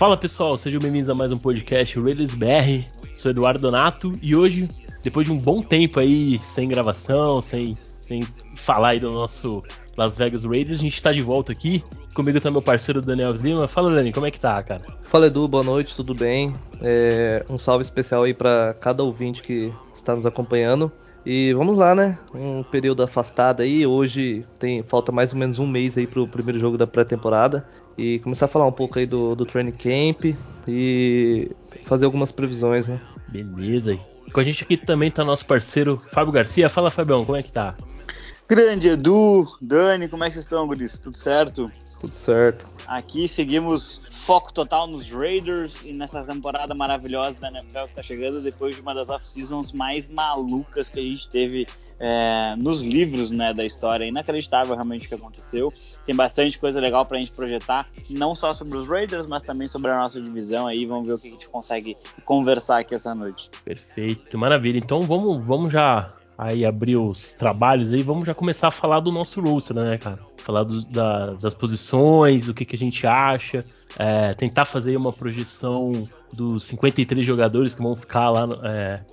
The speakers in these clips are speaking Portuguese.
Fala pessoal, sejam bem-vindos a mais um podcast Raiders BR. Sou Eduardo Donato e hoje, depois de um bom tempo aí sem gravação, sem, sem falar aí do nosso Las Vegas Raiders, a gente está de volta aqui. Comigo tá meu parceiro Daniel Lima. Fala Dani, como é que tá, cara? Fala Edu, boa noite, tudo bem? É, um salve especial aí para cada ouvinte que está nos acompanhando. E vamos lá, né? Um período afastado aí. Hoje tem falta mais ou menos um mês aí pro primeiro jogo da pré-temporada. E começar a falar um pouco aí do, do training camp e fazer algumas previsões, né? Beleza. E com a gente aqui também tá nosso parceiro Fábio Garcia. Fala, Fabião, como é que tá? Grande Edu, Dani, como é que vocês estão, Guris? Tudo certo? Tudo certo. Aqui seguimos foco total nos Raiders e nessa temporada maravilhosa da NFL que tá chegando depois de uma das off-seasons mais malucas que a gente teve é, nos livros né, da história. Inacreditável realmente o que aconteceu. Tem bastante coisa legal pra gente projetar, não só sobre os Raiders, mas também sobre a nossa divisão aí. Vamos ver o que a gente consegue conversar aqui essa noite. Perfeito, maravilha. Então vamos, vamos já aí abrir os trabalhos aí, vamos já começar a falar do nosso roster, né, cara? Falar do, da, das posições, o que, que a gente acha, é, tentar fazer uma projeção dos 53 jogadores que vão ficar lá no, é,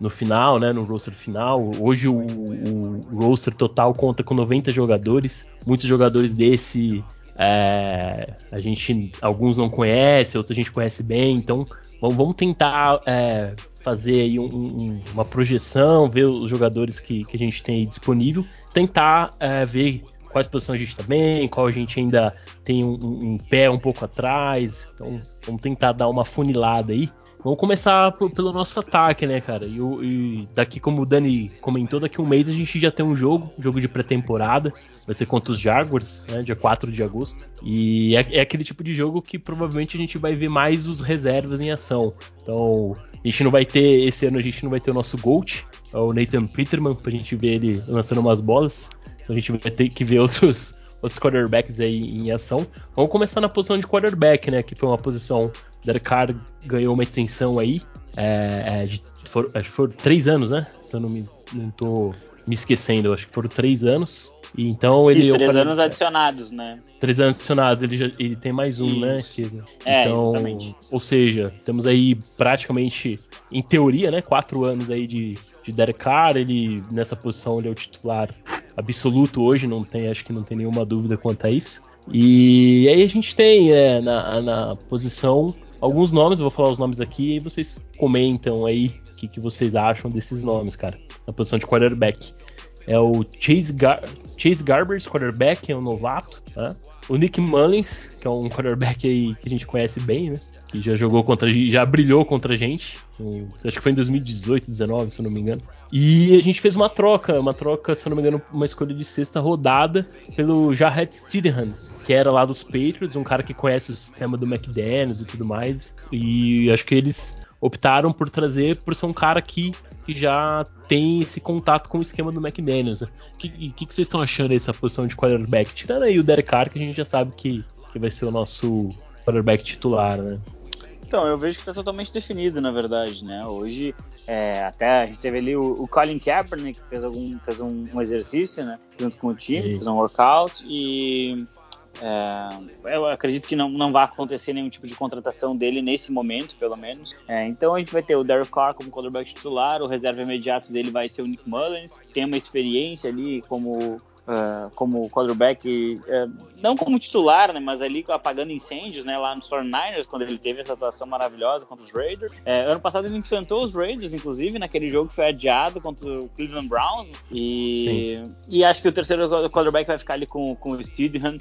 no final, né, no roster final. Hoje o, o, roster total conta com 90 jogadores, muitos jogadores desse é, a gente, alguns não conhece, outros a gente conhece bem, então vamos, tentar é, fazer aí um, um, uma projeção, ver os jogadores que, que a gente tem disponível, tentar é, ver quais posições a gente está bem, qual a gente ainda tem um, um, pé um pouco atrás. Então vamos tentar dar uma funilada aí. Vamos começar pelo nosso ataque, né, cara? E, e, daqui, como o Dani comentou, daqui um mês a gente já tem um jogo, jogo de pré-temporada. Vai ser contra os Jaguars, né, dia 4 de agosto. E é, é, aquele tipo de jogo que provavelmente a gente vai ver mais os reservas em ação. Então, a gente não vai ter, esse ano a gente não vai ter o nosso GOAT, é o Nathan Peterman, pra gente ver ele lançando umas bolas. Então a gente vai ter que ver outros, outros quarterbacks aí em ação. Vamos começar na posição de quarterback, né? Que foi uma posição Derek Carr ganhou uma extensão aí. É, é, de, for, acho que foram três anos, né? Se eu não me não tô me esquecendo, acho que foram três anos. E então ele. Isso, três anos adicionados, né? Três anos adicionados, ele, já, ele tem mais um, né, Isso. né? É, então, exatamente. ou seja, temos aí praticamente, em teoria, né? Quatro anos aí de, de Derek Carr. Ele nessa posição ele é o titular absoluto hoje, não tem, acho que não tem nenhuma dúvida quanto a isso. E aí a gente tem é, na, na posição alguns nomes, eu vou falar os nomes aqui e vocês comentam aí o que, que vocês acham desses nomes, cara. Na posição de quarterback. É o Chase, Gar Chase Garbers, quarterback, é um novato. Né? O Nick Mullins, que é um quarterback aí que a gente conhece bem, né? Que já jogou contra já brilhou contra a gente. Acho que foi em 2018, 19, se eu não me engano. E a gente fez uma troca, uma troca, se eu não me engano, uma escolha de sexta rodada pelo Jarrett Stidham, que era lá dos Patriots, um cara que conhece o sistema do McDaniels e tudo mais. E acho que eles optaram por trazer por ser um cara que, que já tem esse contato com o esquema do McDaniels. O que, que, que, vocês estão achando dessa posição de quarterback? Tirando aí o Derek Carr, que a gente já sabe que, que vai ser o nosso quarterback titular, né? Então, eu vejo que está totalmente definido, na verdade, né? Hoje, é, até a gente teve ali o, o Colin Kaepernick, que fez, algum, fez um, um exercício, né? Junto com o time, fez um workout e é, eu acredito que não, não vai acontecer nenhum tipo de contratação dele nesse momento, pelo menos. É, então a gente vai ter o Derek Carr como quarterback titular, o reserva imediato dele vai ser o Nick Mullins, que tem uma experiência ali como Uh, como quarterback, uh, não como titular, né, mas ali apagando incêndios, né, lá nos 49ers, quando ele teve essa atuação maravilhosa contra os Raiders. Uh, ano passado ele enfrentou os Raiders, inclusive, naquele jogo que foi adiado contra o Cleveland Browns. E, e acho que o terceiro quarterback vai ficar ali com, com o Steedham.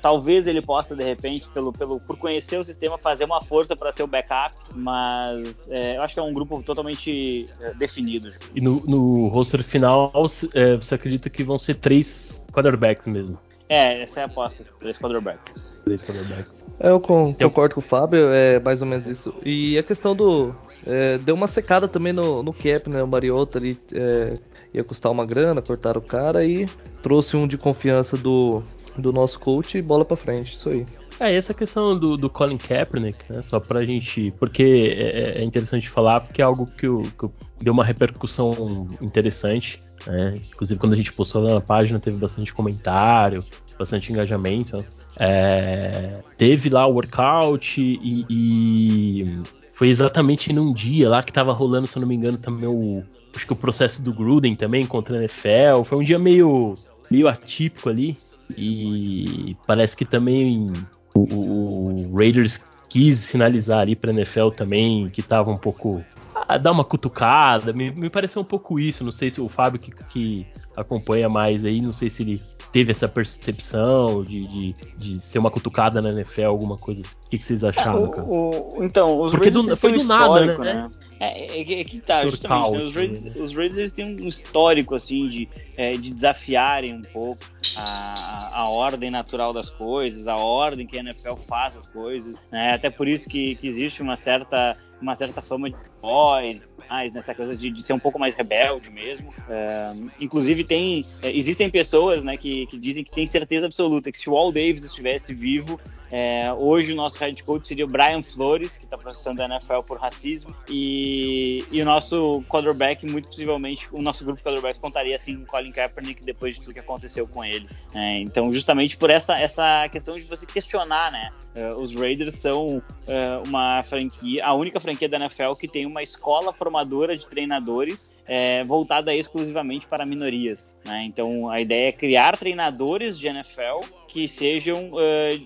talvez ele possa, de repente, pelo, pelo, por conhecer o sistema, fazer uma força para ser o backup, mas eu acho que é um grupo totalmente definido. E no, no roster final, você acredita que vão ser três três quarterbacks mesmo. É, essa é a aposta, três quarterbacks. Três quarterbacks. É, eu com, concordo com o Fábio, é mais ou menos isso. E a questão do. É, deu uma secada também no, no cap, né? O Mariota ali é, ia custar uma grana, cortaram o cara e trouxe um de confiança do, do nosso coach e bola pra frente, isso aí. É, essa questão do, do Colin Kaepernick, né, só pra gente. Porque é, é interessante falar, porque é algo que, o, que deu uma repercussão interessante. Né? Inclusive, quando a gente postou lá na página, teve bastante comentário. bastante engajamento. É, teve lá o workout e, e, foi exatamente num dia lá que tava rolando, se eu não me engano, também o. Acho que o processo do Gruden também contra a NFL. Foi um dia meio, meio atípico ali. E parece que também o, o Raiders quis sinalizar ali para a NFL também que estava um pouco dar uma cutucada. Me, me, pareceu um pouco isso. Não sei se o Fábio que, que, acompanha mais aí, não sei se ele teve essa percepção de, de, de ser uma cutucada na NFL, alguma coisa assim. O que, que vocês acharam, cara? O, o, então, os Porque do, foi do nada, né? né? É, é, é, que tá, justamente, né? os, Raiders, né? os Raiders eles têm um histórico, assim, de, é, de desafiarem um pouco a, a, ordem natural das coisas, a ordem que a NFL faz as coisas, né? Até por isso que, que existe uma certa uma certa fama de voz, mais nessa coisa de, de, ser um pouco mais rebelde mesmo. É, inclusive tem, é, existem pessoas, né, que, que, dizem que tem certeza absoluta que se o Al Davis estivesse vivo, é, hoje o nosso head coach seria o Brian Flores, que está processando a NFL por racismo, e, e, o nosso quarterback, muito possivelmente, o nosso grupo de quarterbacks contaria assim com Colin Kaepernick depois de tudo que aconteceu com ele. É, então, justamente por essa, essa questão de você questionar, né? É, os Raiders são é, uma franquia, a única franquia da NFL que tem uma escola formadora de treinadores é, voltada exclusivamente para minorias. Né? Então a ideia é criar treinadores de NFL que sejam uh,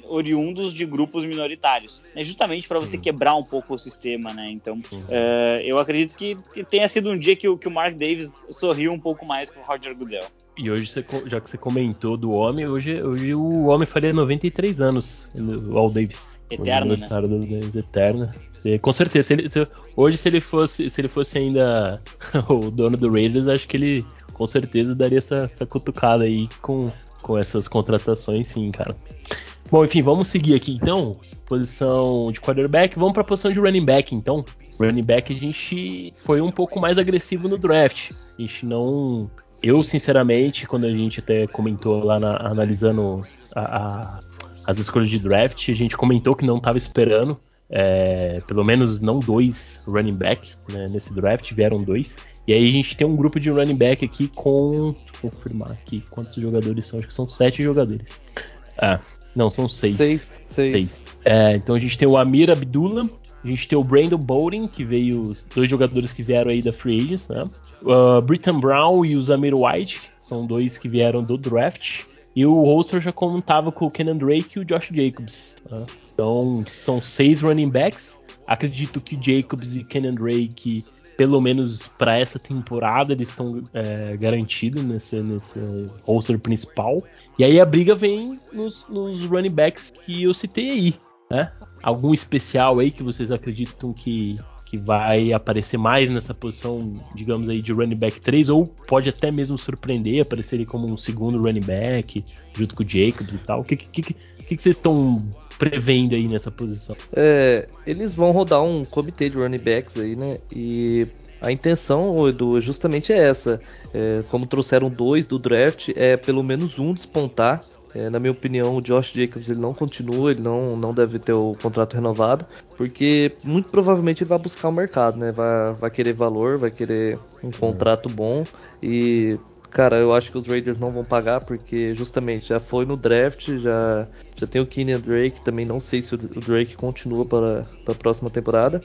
oriundos de grupos minoritários, né? justamente para você quebrar um pouco o sistema, né? Então, uh, eu acredito que, que, tenha sido um dia que o, que o Mark Davis sorriu um pouco mais com o Roger Goodell. E hoje, você, já que você comentou do homem, hoje, hoje o homem faria 93 anos, o Al Davis. Eterno, né? do Davis, eterno. Com certeza, se ele, se, hoje se ele fosse se ele fosse ainda o dono do Raiders, acho que ele com certeza daria essa, essa cutucada aí com, com essas contratações, sim, cara. Bom, enfim, vamos seguir aqui então. Posição de quarterback, vamos para a posição de running back então. Running back a gente foi um pouco mais agressivo no draft. A gente não. Eu, sinceramente, quando a gente até comentou lá na, analisando a, a, as escolhas de draft, a gente comentou que não estava esperando é, pelo menos não dois running back né, nesse draft, vieram dois. E aí a gente tem um grupo de running back aqui com. Deixa eu confirmar aqui quantos jogadores são. Acho que são sete jogadores. Ah, não, são seis. Seis. Seis. seis. É, então a gente tem o Amir Abdullah, a gente tem o Brandon Bowden, que veio. Os dois jogadores que vieram aí da Free Agents, né? Uh, Britton Brown e o Zamir White, são dois que vieram do draft. E o Holster já contava com o Kenan Drake e o Josh Jacobs. Né? Então são seis running backs. Acredito que Jacobs e Kenan Drake, pelo menos para essa temporada, eles estão é, garantidos nesse, nesse roster principal. E aí a briga vem nos, nos running backs que eu citei aí. Né? Algum especial aí que vocês acreditam que que vai aparecer mais nessa posição, digamos aí, de running back 3, ou pode até mesmo surpreender, aparecer ele como um segundo running back, junto com o Jacobs e tal. O que, que, que, que vocês estão prevendo aí nessa posição? É, eles vão rodar um comitê de running backs aí, né? E a intenção, Edu, justamente é essa. É, como trouxeram dois do draft, é pelo menos um despontar é, na minha opinião, o Josh Jacobs ele não continua, ele não, não deve ter o contrato renovado, porque muito provavelmente ele vai buscar o mercado, né? Vai, vai querer valor, vai querer um contrato bom e Cara, eu acho que os Raiders não vão pagar porque justamente já foi no draft, já, já tem o Kenyan Drake, também não sei se o Drake continua para, para a próxima temporada.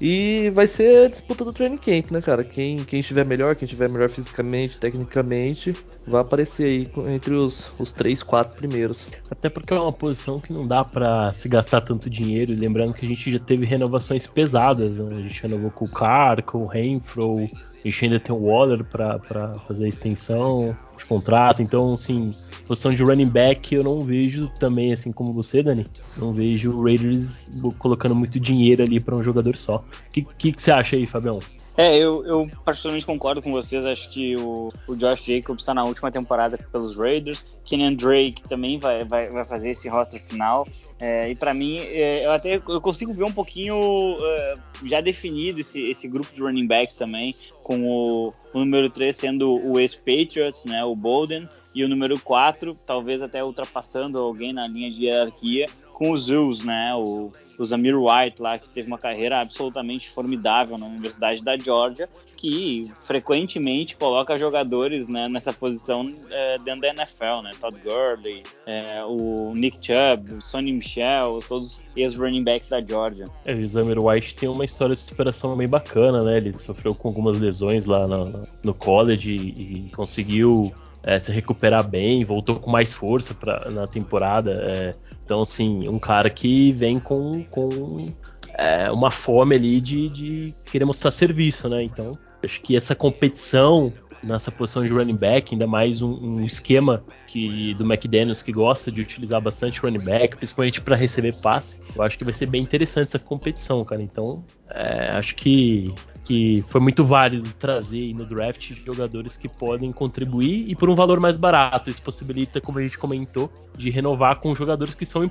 E vai ser a disputa do training camp, né, cara? Quem, quem estiver melhor, quem estiver melhor fisicamente, tecnicamente, vai aparecer aí entre os, os três, quatro primeiros. Até porque é uma posição que não dá para se gastar tanto dinheiro. Lembrando que a gente já teve renovações pesadas, né? A gente renovou com o Carr, com o Renfro, a gente ainda tem o Waller para fazer a extensão de contrato. Então, assim, posição de running back eu não vejo também, assim como você, Dani, não vejo o Raiders colocando muito dinheiro ali para um jogador só. O que, que, que, você acha aí, Fabião? É, eu, eu particularmente concordo com vocês. Acho que o, o Josh Jacobs está na última temporada pelos Raiders. Kenyan Drake também vai, vai, vai fazer esse roster final. É, e para mim, é, eu até eu consigo ver um pouquinho uh, já definido esse, esse grupo de running backs também, com o, o número 3 sendo o ex-Patriots, né, o Bolden, e o número 4, talvez até ultrapassando alguém na linha de hierarquia, com os Zeus, né? O, o Zamir White lá, que teve uma carreira absolutamente formidável na Universidade da Georgia, que frequentemente coloca jogadores né, nessa posição é, dentro da NFL, né? Todd Gurley, é, o Nick Chubb, o Sonny Michel, todos ex-running backs da Georgia. É, o Zamir White tem uma história de superação bem bacana, né? Ele sofreu com algumas lesões lá no, no college e, e conseguiu é, se recuperar bem, voltou com mais força pra, na temporada. É, então, assim, um cara que vem com, com é, uma fome ali de, de querer mostrar serviço, né? Então, acho que essa competição nessa posição de running back, ainda mais um, um, esquema que do McDaniels que gosta de utilizar bastante running back, principalmente para receber passe. Eu acho que vai ser bem interessante essa competição, cara. Então, é, acho que que foi muito válido trazer no draft jogadores que podem contribuir e por um valor mais barato. Isso possibilita, como a gente comentou, de renovar com jogadores que são,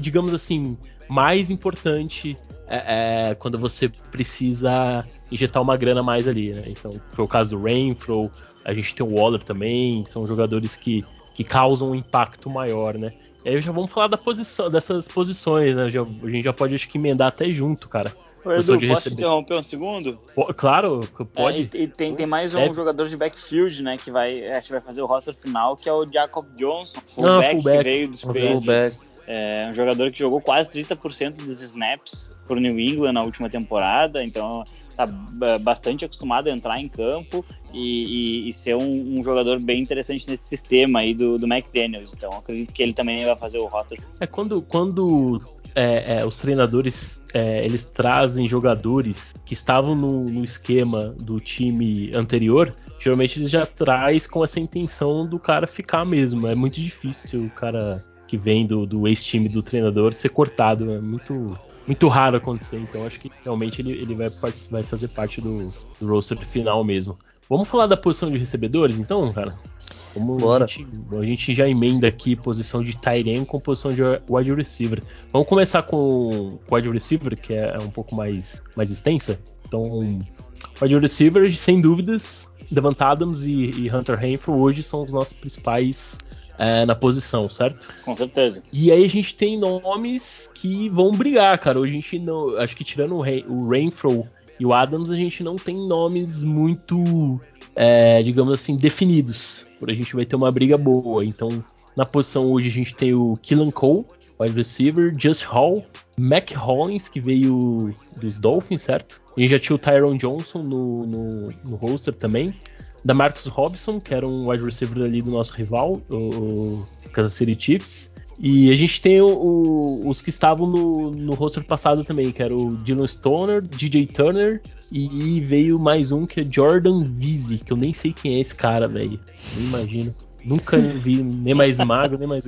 digamos assim, mais importante é, é, quando você precisa injetar uma grana mais ali. Né? Então, foi o caso do Rainfro, a gente tem o Waller também, são jogadores que, que causam um impacto maior, né? E aí já vamos falar da posição, dessas posições, né? Já, a gente já pode acho que emendar até junto, cara. Edu, posso te interromper um segundo? claro, pode. É, e, e tem, tem, mais um jogador de backfield, né, que vai, acho que vai fazer o roster final, que é o Jacob Johnson, fullback, fullback. que veio dos Patriots. É um jogador que jogou quase 30% dos snaps por New England na última temporada, então tá bastante acostumado a entrar em campo e, e, e ser um, um, jogador bem interessante nesse sistema aí do, do McDaniels. Então acredito que ele também vai fazer o roster. É quando, quando é, é, os treinadores é, eles trazem jogadores que estavam no, no, esquema do time anterior, geralmente eles já traz com essa intenção do cara ficar mesmo. É muito difícil o cara que vem do, do ex-time do treinador ser cortado. É muito, muito raro acontecer. Então acho que realmente ele, ele vai, vai fazer parte do, do roster final mesmo. Vamos falar da posição de recebedores, então, cara? Vamos, Bora. A gente, a gente, já emenda aqui posição de Tyrion com posição de wide receiver. Vamos começar com o wide receiver, que é um pouco mais, mais extensa. Então, wide receiver, sem dúvidas, Devant Adams e, e Hunter Renfrew hoje são os nossos principais é, na posição, certo? Com certeza. E aí a gente tem nomes que vão brigar, cara. Hoje a gente não. Acho que tirando o, Rain, o e o Adams, a gente não tem nomes muito, é, digamos assim, definidos. Por a gente vai ter uma briga boa. Então, na posição hoje a gente tem o Killan Cole, wide receiver, Just Hall, Mac Hollins, que veio dos Dolphins, certo? A gente já tinha o Tyron Johnson no, no, no roster também. Da Marcus Robson, que era um wide receiver ali do nosso rival, o Kansas City Chiefs. E a gente tem o, o, os que estavam no, no roster passado também, que era o Dylan Stoner, DJ Turner, e veio mais um que é Jordan Vizzi, que eu nem sei quem é esse cara, velho. Não imagino. Nunca vi nem mais magro, nem mais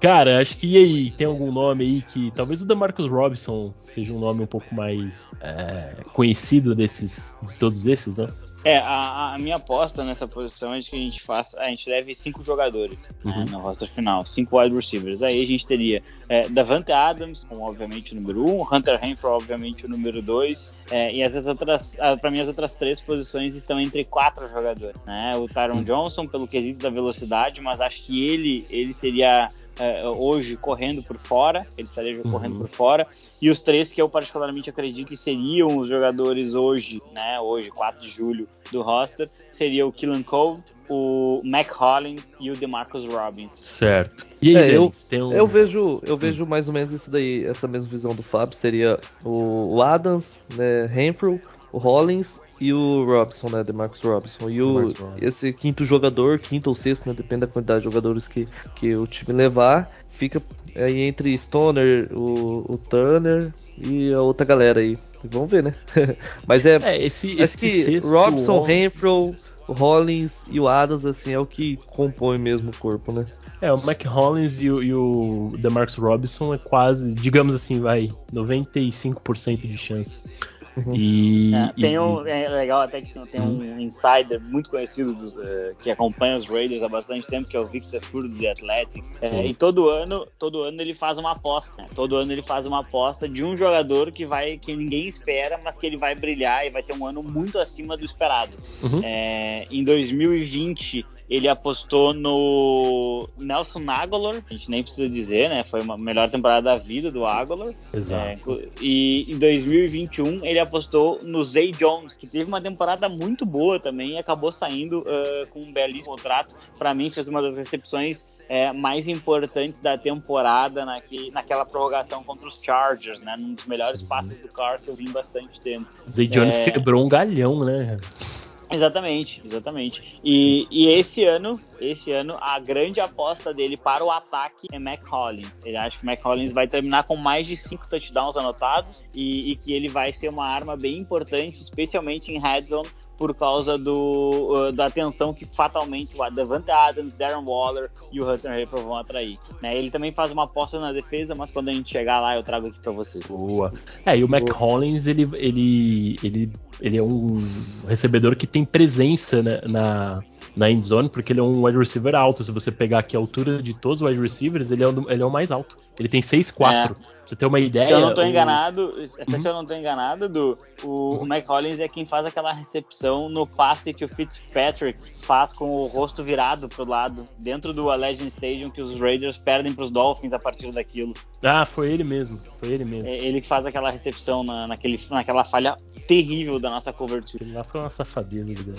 Cara, acho que e aí, tem algum nome aí que. Talvez o da Marcus Robinson seja um nome um pouco mais é, conhecido desses, de todos esses, né? É, a, a, minha aposta nessa posição é de que a gente faça. A gente leve cinco jogadores né, uhum. né, no roster final, cinco wide receivers. Aí a gente teria é, Davante Adams, como obviamente o número um, Hunter Renfrew, obviamente, o número dois. É, e as outras, para mim, as outras três posições estão entre quatro jogadores. Né? O Tyron uhum. Johnson, pelo quesito da velocidade, mas acho que ele, ele seria é, hoje correndo por fora, ele estaria uhum. correndo por fora, e os três que eu particularmente acredito que seriam os jogadores hoje, né, hoje, 4 de julho, do roster, seria o Killan Cole, o Mac Hollins e o DeMarcus Robin. Certo. E aí, é, eu, um... eu vejo, eu vejo mais ou menos isso daí, essa mesma visão do Fábio, seria o, o Adams, né, Renfrew, o Hollins e o Robson, né? Demarcus Robson. E o, esse quinto jogador, quinto ou sexto, né? Depende da quantidade de jogadores que, que o time levar. Fica aí entre Stoner, o, o Turner e a outra galera aí. Vamos ver, né? Mas é. é esse, acho esse que Robson, on... Renfro, o Hollins e o Adams, assim, é o que compõe mesmo o corpo, né? É, o Mac Hollins e o, e o DeMarcus Robinson é quase, digamos assim, vai, 95% de chance. Uhum. E, é, tem um, é legal até que tem um uhum. insider muito conhecido dos, uh, que acompanha os Raiders há bastante tempo, que é o Victor Furo do The Athletic. É, e todo ano, todo ano ele faz uma aposta. Né? Todo ano ele faz uma aposta de um jogador que vai, que ninguém espera, mas que ele vai brilhar e vai ter um ano muito acima do esperado. Uhum. É, em 2020 ele apostou no Nelson Aguilar, a gente nem precisa dizer, né? Foi a melhor temporada da vida do Aguilar. Exato. É, e em 2021 ele apostou no Zay Jones, que teve uma temporada muito boa também e acabou saindo uh, com um belíssimo contrato. Para mim, fez uma das recepções é, mais importantes da temporada naque, naquela prorrogação contra os Chargers, né? Num dos melhores passes do Carr que eu vi em bastante tempo. Zay Jones É. quebrou um galhão, né? Exatamente, exatamente. E, e esse ano, esse ano, a grande aposta dele para o ataque é Mac Hollins. Ele acha que Mac Hollins vai terminar com mais de cinco touchdowns anotados e, e que ele vai ser uma arma bem importante, especialmente em red zone, por causa do, uh, da atenção que fatalmente o Davante Adams, Darren Waller e o Hunter Harper vão atrair. Né? Ele também faz uma aposta na defesa, mas quando a gente chegar lá eu trago aqui para vocês. Boa. É, e o Mac Hollins, ele, ele, ele, ele é um recebedor que tem presença né, na, na end zone, porque ele é um wide receiver alto. Se você pegar aqui a altura de todos os wide receivers, ele é o, ele é o mais alto. Ele tem 6'4". É. Pra você ter uma ideia. Se eu não tô o- enganado, até Uhum. se eu não tô enganado, do, o, Mac Hollins é quem faz aquela recepção no passe que o Fitzpatrick faz com o rosto virado pro lado, dentro do Allegiant Stadium, que os Raiders perdem pros Dolphins a partir daquilo. Ah, foi ele mesmo. Foi ele mesmo. É ele que faz aquela recepção na, naquele, naquela falha terrível da nossa cobertura. Lá foi uma safadeza.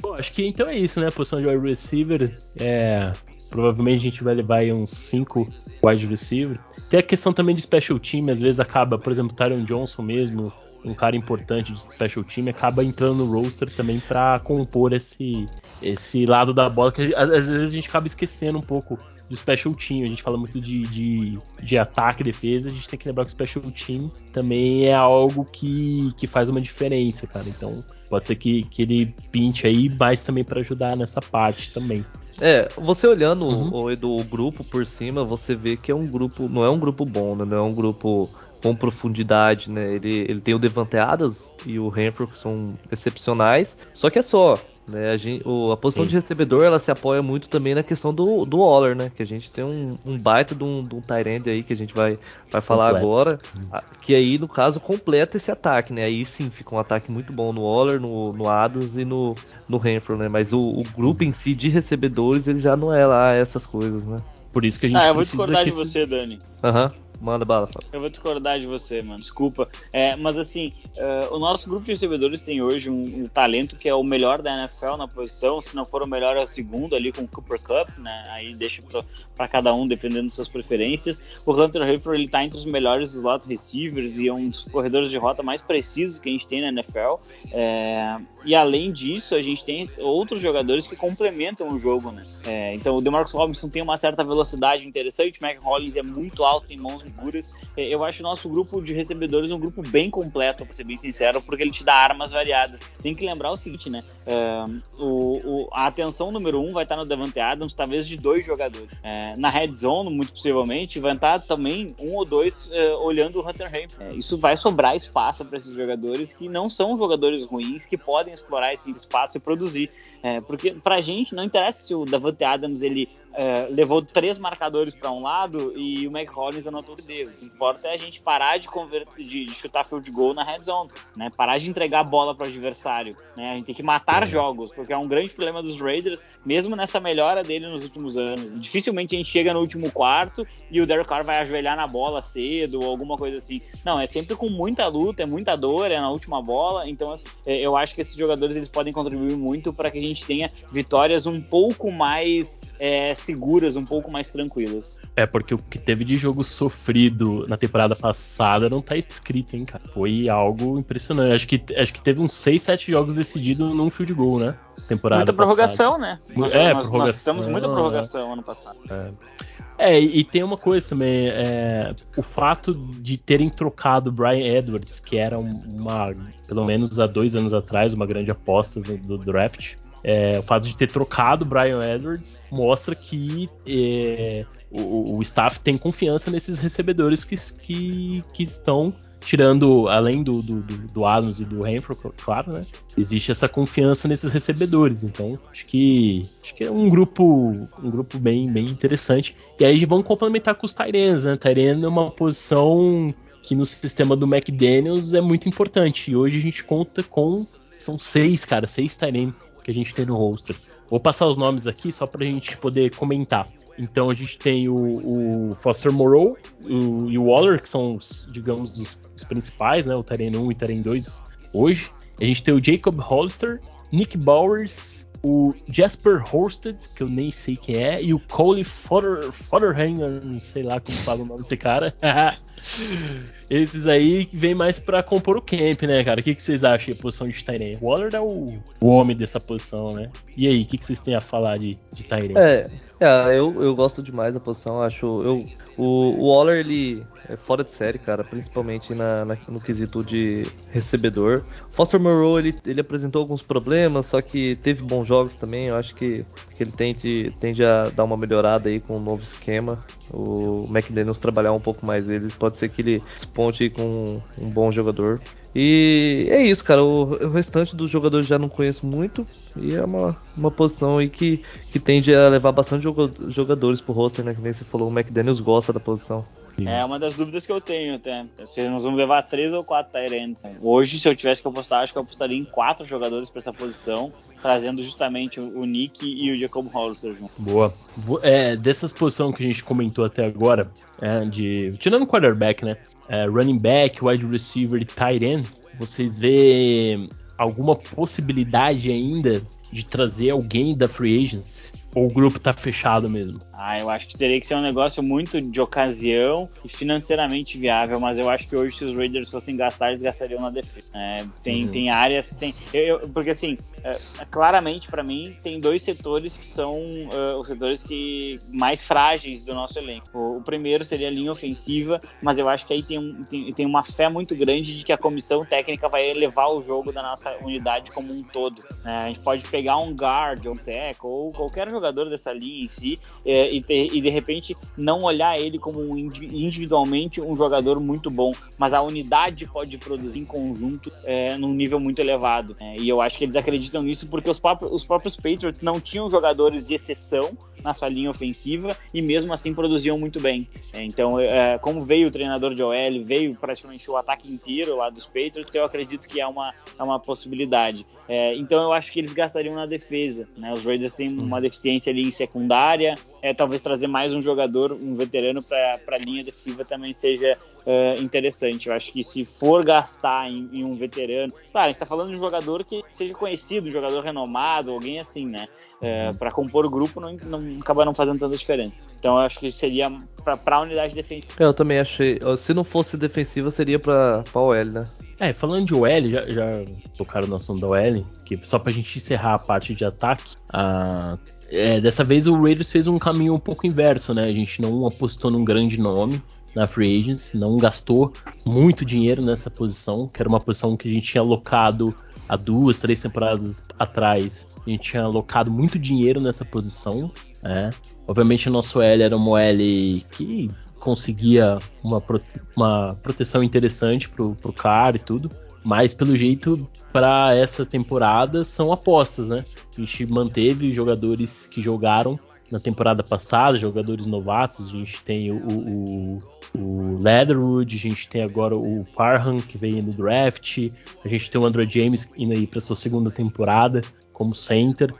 Bom, acho que então é isso, né? A posição de wide receiver. É, provavelmente a gente vai levar aí uns 5 wide receiver. Tem a questão também de special team, às vezes acaba, por exemplo, Tyron Johnson mesmo, um cara importante de special team, acaba entrando no roster também para compor esse, esse lado da bola, que às vezes a gente acaba esquecendo um pouco do special team. A gente fala muito de, de, de ataque defesa, a gente tem que lembrar que o special team também é algo que, que faz uma diferença, cara. Então pode ser que, que ele pinte aí, mas também para ajudar nessa parte também. É, você olhando Uhum. o, Edu, o grupo por cima, você vê que é um grupo, não é um grupo bom, né? Não é um grupo com profundidade, né? Ele, ele tem o Devante Adams e o Renfrew que são excepcionais, só que é só, né? A, gente, o- a posição Sim. de recebedor, ela se apoia muito também na questão do, do Waller, né? Que a gente tem um, um baita de um, de um aí que a gente vai, vai falar Completo. agora, a- que aí, no caso, completa esse ataque, né? Aí sim fica um ataque muito bom no Waller, no, no Adams e no, no Renfrew, né? Mas o, o grupo em si de recebedores, ele já não é lá essas coisas, né? Por isso que a gente Ah, eu vou discordar de esses- você, Dani. Aham, manda bala, Fábio. Eu vou discordar de você, mano. Desculpa. É, mas assim, é, o nosso grupo de recebedores tem hoje um, um talento que é o melhor da NFL na posição. Se não for o melhor, é o segundo ali com o Cooper Cup, né? Aí deixa pra cada um, dependendo das suas preferências. O Hunter Hayford, ele tá entre os melhores slot receivers e é um dos corredores de rota mais precisos que a gente tem na NFL. É, e além disso, a gente tem outros jogadores que complementam o jogo, né? É, então o DeMarcus Robinson tem uma certa velocidade interessante, o Mac Hollins é muito alto, tem mãos seguras. É, Eu acho o nosso grupo de recebedores um grupo bem completo, pra ser bem sincero, porque ele te dá armas variadas. Tem que lembrar o seguinte, né? É, o, o- a atenção número um vai estar no Devante Adams, talvez de dois jogadores. É, na red zone, muito possivelmente, vai estar também um ou dois olhando o Hunter. É, isso vai sobrar espaço para esses jogadores que não são jogadores ruins, que podem explorar esse espaço e produzir. Porque pra gente não interessa se o Davante Adams ele é, levou três marcadores para um lado e o Mac Hollins anotou o dele. O que importa é a gente parar de, de, de chutar field goal na red zone, né? Parar de entregar a bola para o adversário, né? A gente tem que matar jogos, porque é um grande problema dos Raiders, mesmo nessa melhora dele nos últimos anos. Dificilmente a gente chega no último quarto e o Derek Carr vai ajoelhar na bola cedo ou alguma coisa assim. Não, é sempre com muita luta, é muita dor, é na última bola. Então, assim, é, eu acho que esses jogadores eles podem contribuir muito para que a gente tenha vitórias um pouco mais é, seguras, um pouco mais tranquilas. É, porque o que teve de jogo sofrido na temporada passada não tá escrito, hein, cara. Foi algo impressionante. Acho que, acho que teve uns 6, 7 jogos decididos num field goal, né? Temporada muita prorrogação, né? Nós, É, nós, nós prorrogação, tivemos muita é. prorrogação ano passado. É, e, e tem uma coisa também, é, o fato de terem trocado o Brian Edwards, que era um- uma, pelo menos há dois anos atrás, uma grande aposta do, do draft. É, o fato de ter trocado o Brian Edwards mostra que é, o, o staff tem confiança nesses recebedores que, que, que estão tirando, além do, do, do, Adams e do Renfro, claro, né? Existe essa confiança nesses recebedores. Então, acho que acho que é um grupo um grupo bem, bem interessante. E aí vamos complementar com os Tyrens, né? Tyren é uma posição que no sistema do McDaniels é muito importante. E hoje a gente conta com São seis, cara, seis Tyrene que a gente tem no roster. Vou passar os nomes aqui só pra gente poder comentar. Então a gente tem o, o Foster Moreau o, e o Waller, que são os, digamos, os, os principais, né? O Tyrene 1 e o Tyrene 2 hoje. A gente tem o Jacob Hollister, Nick Bowers, o Jasper Horsted, que eu nem sei quem é, e o Cole Fodderham, não sei lá como fala o nome desse cara. Esses aí vem mais para compor o camp, né, cara? O que, que vocês acham da posição de Tyrene? Waller é o, o homem dessa posição, né? E aí, o que, que vocês têm a falar de, de Tyrene? É, é eu, eu gosto demais da posição, acho. Eu, o, o Waller, ele é fora de série, cara, principalmente na, na, no quesito de recebedor. Foster Moreau, ele, ele apresentou alguns problemas, só que teve bons jogos também. Eu acho que, que ele tende, tende a dar uma melhorada aí com o um novo esquema. O McDaniels trabalhar um pouco mais ele, pode ser que ele desponte com um bom jogador. E é isso, cara. O, restante dos jogadores já não conheço muito. E é uma, uma posição aí que, que tende a levar bastante jogadores pro roster, né? Que nem você falou, o McDaniels gosta da posição. É uma das dúvidas que eu tenho até. Se nós vamos levar três ou quatro Tyrants. Hoje, se eu tivesse que apostar, acho que eu apostaria em quatro jogadores para essa posição, trazendo justamente o Nick e o Jacob Hollister junto. Boa. É, dessas posições que a gente comentou até agora, é, de tirando o quarterback, né? É, running back, wide receiver e tight end, vocês vê alguma possibilidade ainda de trazer alguém da free agency? Ou o grupo tá fechado mesmo? Ah, eu acho que teria que ser um negócio muito de ocasião e financeiramente viável, mas eu acho que hoje, se os Raiders fossem gastar, eles gastariam na defesa. É, tem, uhum. tem áreas, tem. Eu, eu, porque assim, é, claramente para mim, tem dois setores que são uh, os setores que mais frágeis do nosso elenco. O, o, primeiro seria a linha ofensiva, mas eu acho que aí tem, tem, tem uma fé muito grande de que a comissão técnica vai elevar o jogo da nossa unidade como um todo. É, a gente pode pegar um guard, um tackle, ou qualquer jogador jogador dessa linha em si é, e, ter, e, de repente não olhar ele como um, individualmente um jogador muito bom, mas a unidade pode produzir em conjunto é, num nível muito elevado. É, e eu acho que eles acreditam nisso porque os próprios, os próprios Patriots não tinham jogadores de exceção na sua linha ofensiva e mesmo assim produziam muito bem. É, então, é, como veio o treinador de OL, veio praticamente o ataque inteiro lá dos Patriots, eu acredito que é uma, é uma possibilidade. É, então, eu acho que eles gastariam na defesa. Né? Os Raiders têm uma deficiência experiência ali em secundária, é, talvez trazer mais um jogador, um veterano para a linha defensiva também seja uh, interessante. Eu acho que se for gastar em, em um veterano, claro, a gente está falando de um jogador que seja conhecido, um jogador renomado, alguém assim, né? É, para compor o grupo não, não acaba não fazendo tanta diferença. Então eu acho que seria para a unidade defensiva. Eu também achei. Se não fosse defensiva, seria para a OL, né? É, falando de OL, já, já tocaram no assunto da OL, que só pra gente encerrar a parte de ataque, a é, dessa vez o Raiders fez um caminho um pouco inverso, né? A gente não apostou num grande nome na free agency, não gastou muito dinheiro nessa posição, que era uma posição que a gente tinha alocado há duas, três temporadas atrás. A gente tinha alocado muito dinheiro nessa posição, né? Obviamente o nosso L era uma L que conseguia uma, prote uma proteção interessante pro, pro cara e tudo. Mas pelo jeito, para essa temporada são apostas, né? A gente manteve jogadores que jogaram na temporada passada, jogadores novatos. A gente tem o, o, o Leatherwood, a gente tem agora o Parham que veio no draft, a gente tem o Andrew James indo aí para sua segunda temporada como center.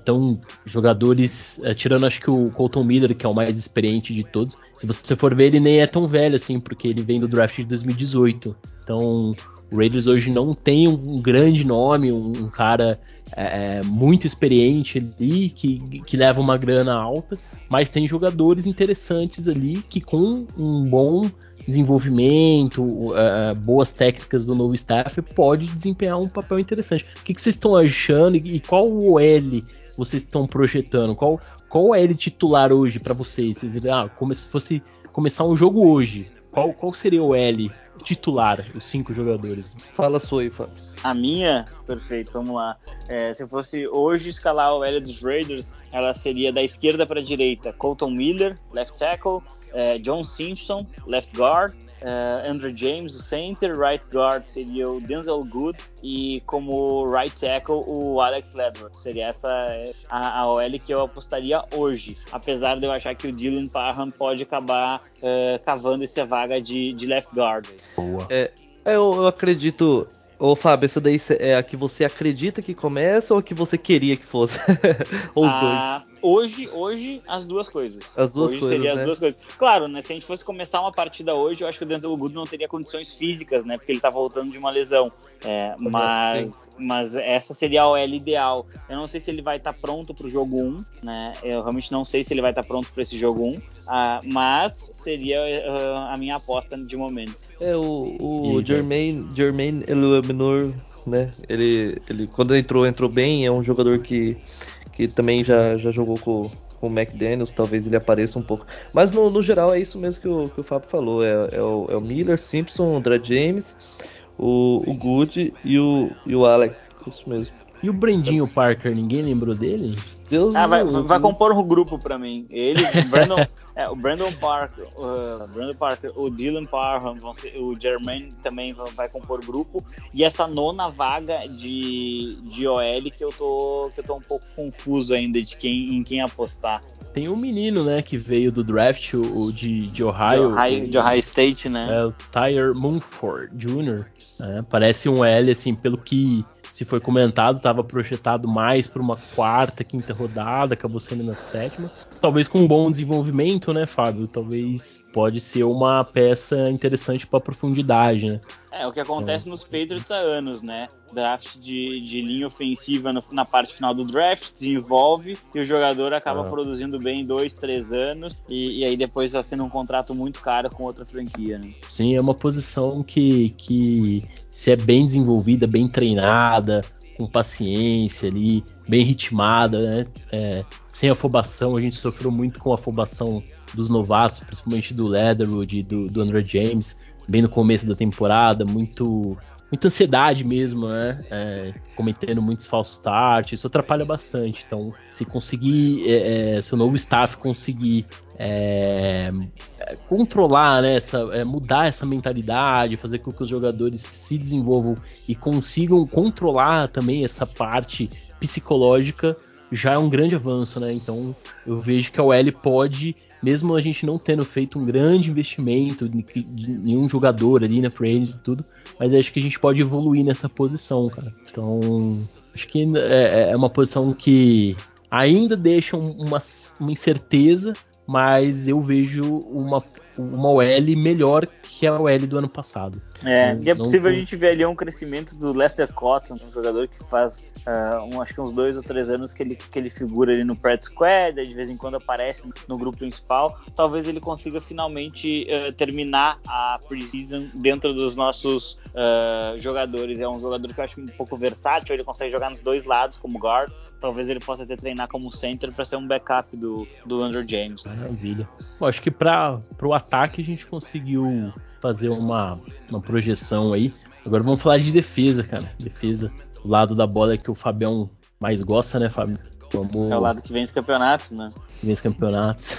Então, jogadores, uh, tirando acho que o Colton Miller, que é o mais experiente de todos, se você for ver, ele nem é tão velho assim, porque ele vem do draft de 2018. Então, o Raiders hoje não tem um grande nome, um, um cara é, muito experiente ali, que, que leva uma grana alta, mas tem jogadores interessantes ali que com um bom desenvolvimento, uh, boas técnicas do novo staff, pode desempenhar um papel interessante. O que, vocês estão achando e, qual o L vocês estão projetando? Qual, qual o L titular hoje para vocês? Vocês viram, ah, como se fosse começar um jogo hoje. Qual, qual seria o L titular, os cinco jogadores? Fala aí, Fábio. A minha, perfeito, vamos lá. É, se eu fosse hoje escalar o L dos Raiders, ela seria da esquerda para a direita: Colton Miller, left tackle, é, John Simpson, left guard, é, Andrew James, o center, right guard seria o Denzel Good e como right tackle o Alex Ledford. Seria essa a, a OL que eu apostaria hoje, apesar de eu achar que o Dylan Parham pode acabar uh, cavando essa vaga de, de left guard. Boa. É, eu, eu acredito Ô, Fábio, essa daí é a que você acredita que começa ou a que você queria que fosse? ou os ah, dois? Hoje, hoje, as duas coisas. As duas hoje coisas. Seria né? as duas coisas. Claro, né? Se a gente fosse começar uma partida hoje, eu acho que o Denzel Good não teria condições físicas, né? Porque ele tá voltando de uma lesão. É, mas, mas essa seria a OL ideal. Eu não sei se ele vai estar tá pronto pro jogo 1, né? Eu realmente não sei se ele vai estar tá pronto para esse jogo 1. Ah, mas seria uh, a minha aposta de momento. É, o, o Jermaine, Jermaine Eluminor, né? Ele, ele, quando entrou, entrou bem. É um jogador que que também já, já jogou com, com o McDaniels, talvez ele apareça um pouco. Mas no, no geral é isso mesmo que o, que o Fábio falou: é, é, o, é o Miller, Simpson, o James, o, o Good e o, e o Alex. Isso mesmo. E o Brandinho Parker, ninguém lembrou dele? Deus ah, vai, vai compor um grupo para mim. Ele, o Brandon, é, o Brandon Parker, uh, Brandon Parker, o Dylan Parham, o Jermaine também vai compor grupo. E essa nona vaga de, de OL que eu tô que eu tô um pouco confuso ainda de quem em quem apostar. Tem um menino, né, que veio do draft, o, de, de Ohio. De Ohio, o, de Ohio State, né? É o Tyre Munford Jr. Né, parece um L, assim, pelo que se foi comentado, estava projetado mais para uma quarta, quinta rodada, acabou sendo na sétima. Talvez com um bom desenvolvimento, né, Fábio? Talvez pode ser uma peça interessante para profundidade, né? É, o que acontece nos Patriots há anos, né? Draft de, de linha ofensiva no, na parte final do draft, desenvolve e o jogador acaba ah. produzindo bem em dois, três anos e, e aí depois assina um contrato muito caro com outra franquia, né? Sim, é uma posição que, que se é bem desenvolvida, bem treinada, com paciência ali, bem ritmada, né? É, sem afobação, a gente sofreu muito com a afobação dos novatos, principalmente do Leatherwood e do, do Andrew James bem no começo da temporada, muito muita ansiedade mesmo, né? É, cometendo muitos falsos starts, isso atrapalha bastante. Então, se conseguir, é, é, se o novo staff conseguir é, controlar, né, essa, é, mudar essa mentalidade, fazer com que os jogadores se desenvolvam e consigam controlar também essa parte psicológica, já é um grande avanço, né? Então, eu vejo que a OL pode mesmo a gente não tendo feito um grande investimento de, nenhum jogador ali na frente e tudo, mas acho que a gente pode evoluir nessa posição, cara. Então, acho que é, é uma posição que ainda deixa uma, uma incerteza, mas eu vejo uma, uma OL melhor que a OL do ano passado. É, não, e é possível não... a gente ver ali um crescimento do Lester Cotton, um jogador que faz uh, um, acho que uns dois ou três anos que ele, que ele figura ali no Pratt Squad, de vez em quando aparece no grupo principal. Talvez ele consiga finalmente uh, terminar a preseason dentro dos nossos uh, jogadores. É um jogador que eu acho um pouco versátil, ele consegue jogar nos dois lados como guard. Talvez ele possa até treinar como center para ser um backup do, do Andrew James. Maravilha. Bom, acho que para o ataque a gente conseguiu fazer uma, uma projeção aí. Agora vamos falar de defesa, cara. Defesa. O lado da bola é que o Fabião mais gosta, né, Fábio? Vamos... É o lado que vem os campeonatos, né? Que vem os campeonatos.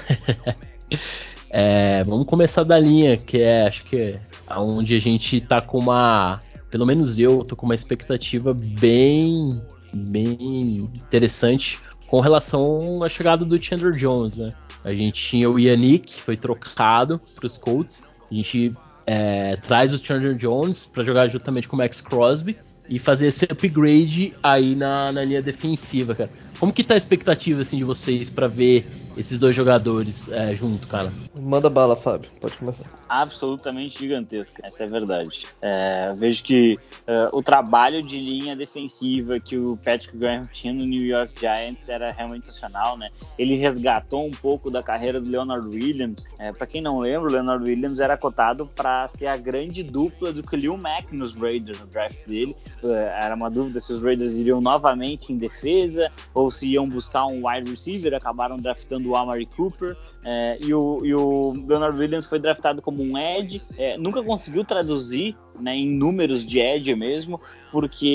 é, vamos começar da linha, que é, acho que é onde a gente tá com uma. Pelo menos eu tô com uma expectativa bem, bem interessante com relação à chegada do Chandler Jones, né? A gente tinha o Yannick, que foi trocado para os Colts. A gente é, traz o Chandler Jones para jogar juntamente com o Max Crosby e fazer esse upgrade aí na, na linha defensiva, cara. Como que tá a expectativa assim de vocês para ver esses dois jogadores é, junto, cara? Manda bala, Fábio. Pode começar. Absolutamente gigantesca, essa é a verdade. É, vejo que uh, o trabalho de linha defensiva que o Patrick Graham tinha no New York Giants era realmente excepcional, né? Ele resgatou um pouco da carreira do Leonard Williams. É, para quem não lembra, o Leonard Williams era cotado para ser a grande dupla do Khalil Mack nos Raiders no draft dele. Uh, era uma dúvida se os Raiders iriam novamente em defesa ou se iam buscar um wide receiver. Acabaram draftando do Amari Cooper. É, e, o, e o Leonard Williams foi draftado como um edge. É, nunca conseguiu traduzir né, em números de edge mesmo, porque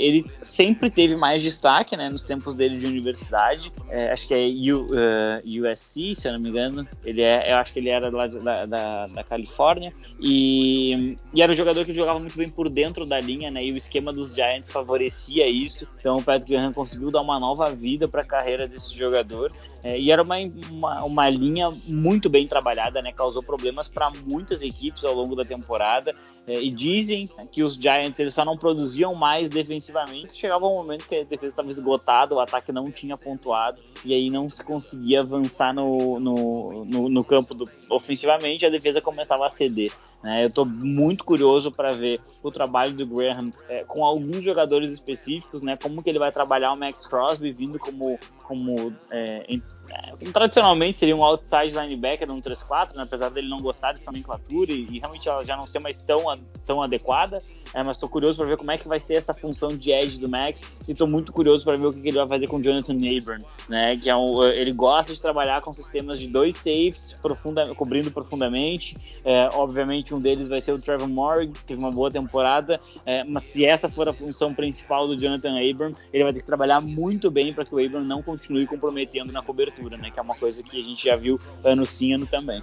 ele sempre teve mais destaque né, nos tempos dele de universidade. É, acho que é U, uh, é, USC, se eu não me engano. Ele é, eu acho que ele era lá da, da, da Califórnia. E, e, era um jogador que jogava muito bem por dentro da linha, né? E o esquema dos Giants favorecia isso. Então o Patrick Graham conseguiu dar uma nova vida para a carreira desse jogador. É, e era uma, uma, uma, linha muito bem trabalhada, né? Causou problemas para muitas equipes ao longo da temporada. É, e dizem que os Giants eles só não produziam mais defensivamente. Chegava um momento que a defesa estava esgotada, o ataque não tinha pontuado e aí não se conseguia avançar no, no, no, no campo do, ofensivamente. A defesa começava a ceder. Né? Eu estou muito curioso para ver o trabalho do Graham é, com alguns jogadores específicos, né? Como que ele vai trabalhar o Max Crosby vindo como como é, tradicionalmente seria um outside linebacker no 3-4, né? apesar dele não gostar dessa nomenclatura e, e, realmente ela já não ser mais tão, tão adequada. É, mas estou curioso para ver como é que vai ser essa função de edge do Max e estou muito curioso para ver o que, que, ele vai fazer com o Jonathan Abram, né? Que é um, ele gosta de trabalhar com sistemas de dois safeties profunda, cobrindo profundamente. É, obviamente um deles vai ser o Trevor Moore, que teve uma boa temporada, é, mas se essa for a função principal do Jonathan Abram, ele vai ter que trabalhar muito bem para que o Abram não continue comprometendo na cobertura, né? Que é uma coisa que a gente já viu ano sim, ano também.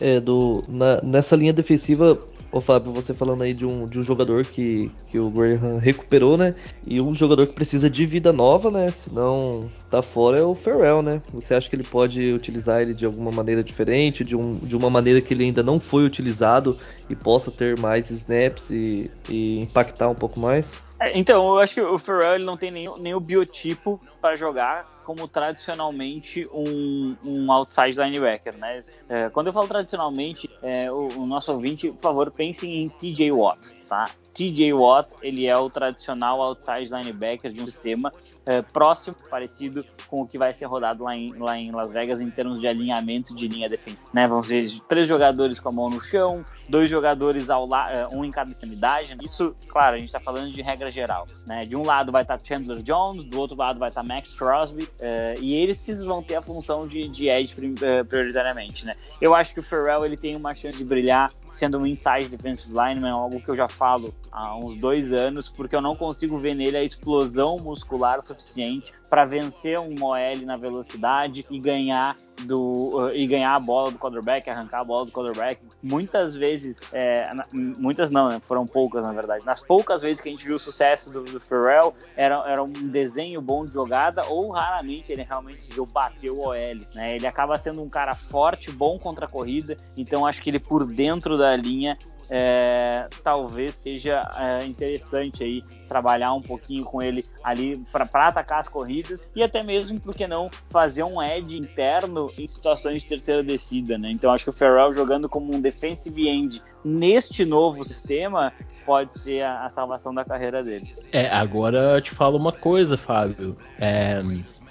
É, do, na, nessa linha defensiva, Ô Fábio, você falando aí de um, de um jogador que, que o Graham recuperou, né? E um jogador que precisa de vida nova, né? Senão tá fora é o Ferrell, né? Você acha que ele pode utilizar ele de alguma maneira diferente, de, um, de uma maneira que ele ainda não foi utilizado e possa ter mais snaps e, e impactar um pouco mais? É, então, eu acho que o Ferrell ele não tem nem, nem o biotipo para jogar como tradicionalmente um, um outside linebacker, né? É, quando eu falo tradicionalmente, é, o, o, nosso ouvinte, por favor, pense em TJ Watt, tá? TJ Watt, ele é o tradicional outside linebacker de um sistema é, próximo, parecido com o que vai ser rodado lá em, lá em Las Vegas em termos de alinhamento de linha defensiva. Né? Vamos ver três jogadores com a mão no chão, dois jogadores ao é, um em cada extremidade. Isso, claro, a gente está falando de regra geral. Né? De um lado vai estar tá Chandler Jones, do outro lado vai estar tá Max Crosby, é, e eles vão ter a função de, de edge prioritariamente. Né? Eu acho que o Ferrell ele tem uma chance de brilhar sendo um inside defensive lineman, algo que eu já falo há uns dois anos, porque eu não consigo ver nele a explosão muscular suficiente para vencer um OL na velocidade e ganhar do uh, e ganhar a bola do quarterback, arrancar a bola do quarterback. Muitas vezes, é, muitas não, né? foram poucas na verdade. Nas poucas vezes que a gente viu o sucesso do, do era, era um desenho bom de jogada ou raramente ele realmente viu bater o OL. Né? Ele acaba sendo um cara forte, bom contra a corrida, então acho que ele por dentro da linha é, talvez seja é, interessante aí trabalhar um pouquinho com ele ali para atacar as corridas e até mesmo, porque não, fazer um edge interno em situações de terceira descida, né? Então acho que o Ferrell jogando como um defensive end neste novo sistema pode ser a, a salvação da carreira dele. É, agora eu te falo uma coisa, Fábio. É,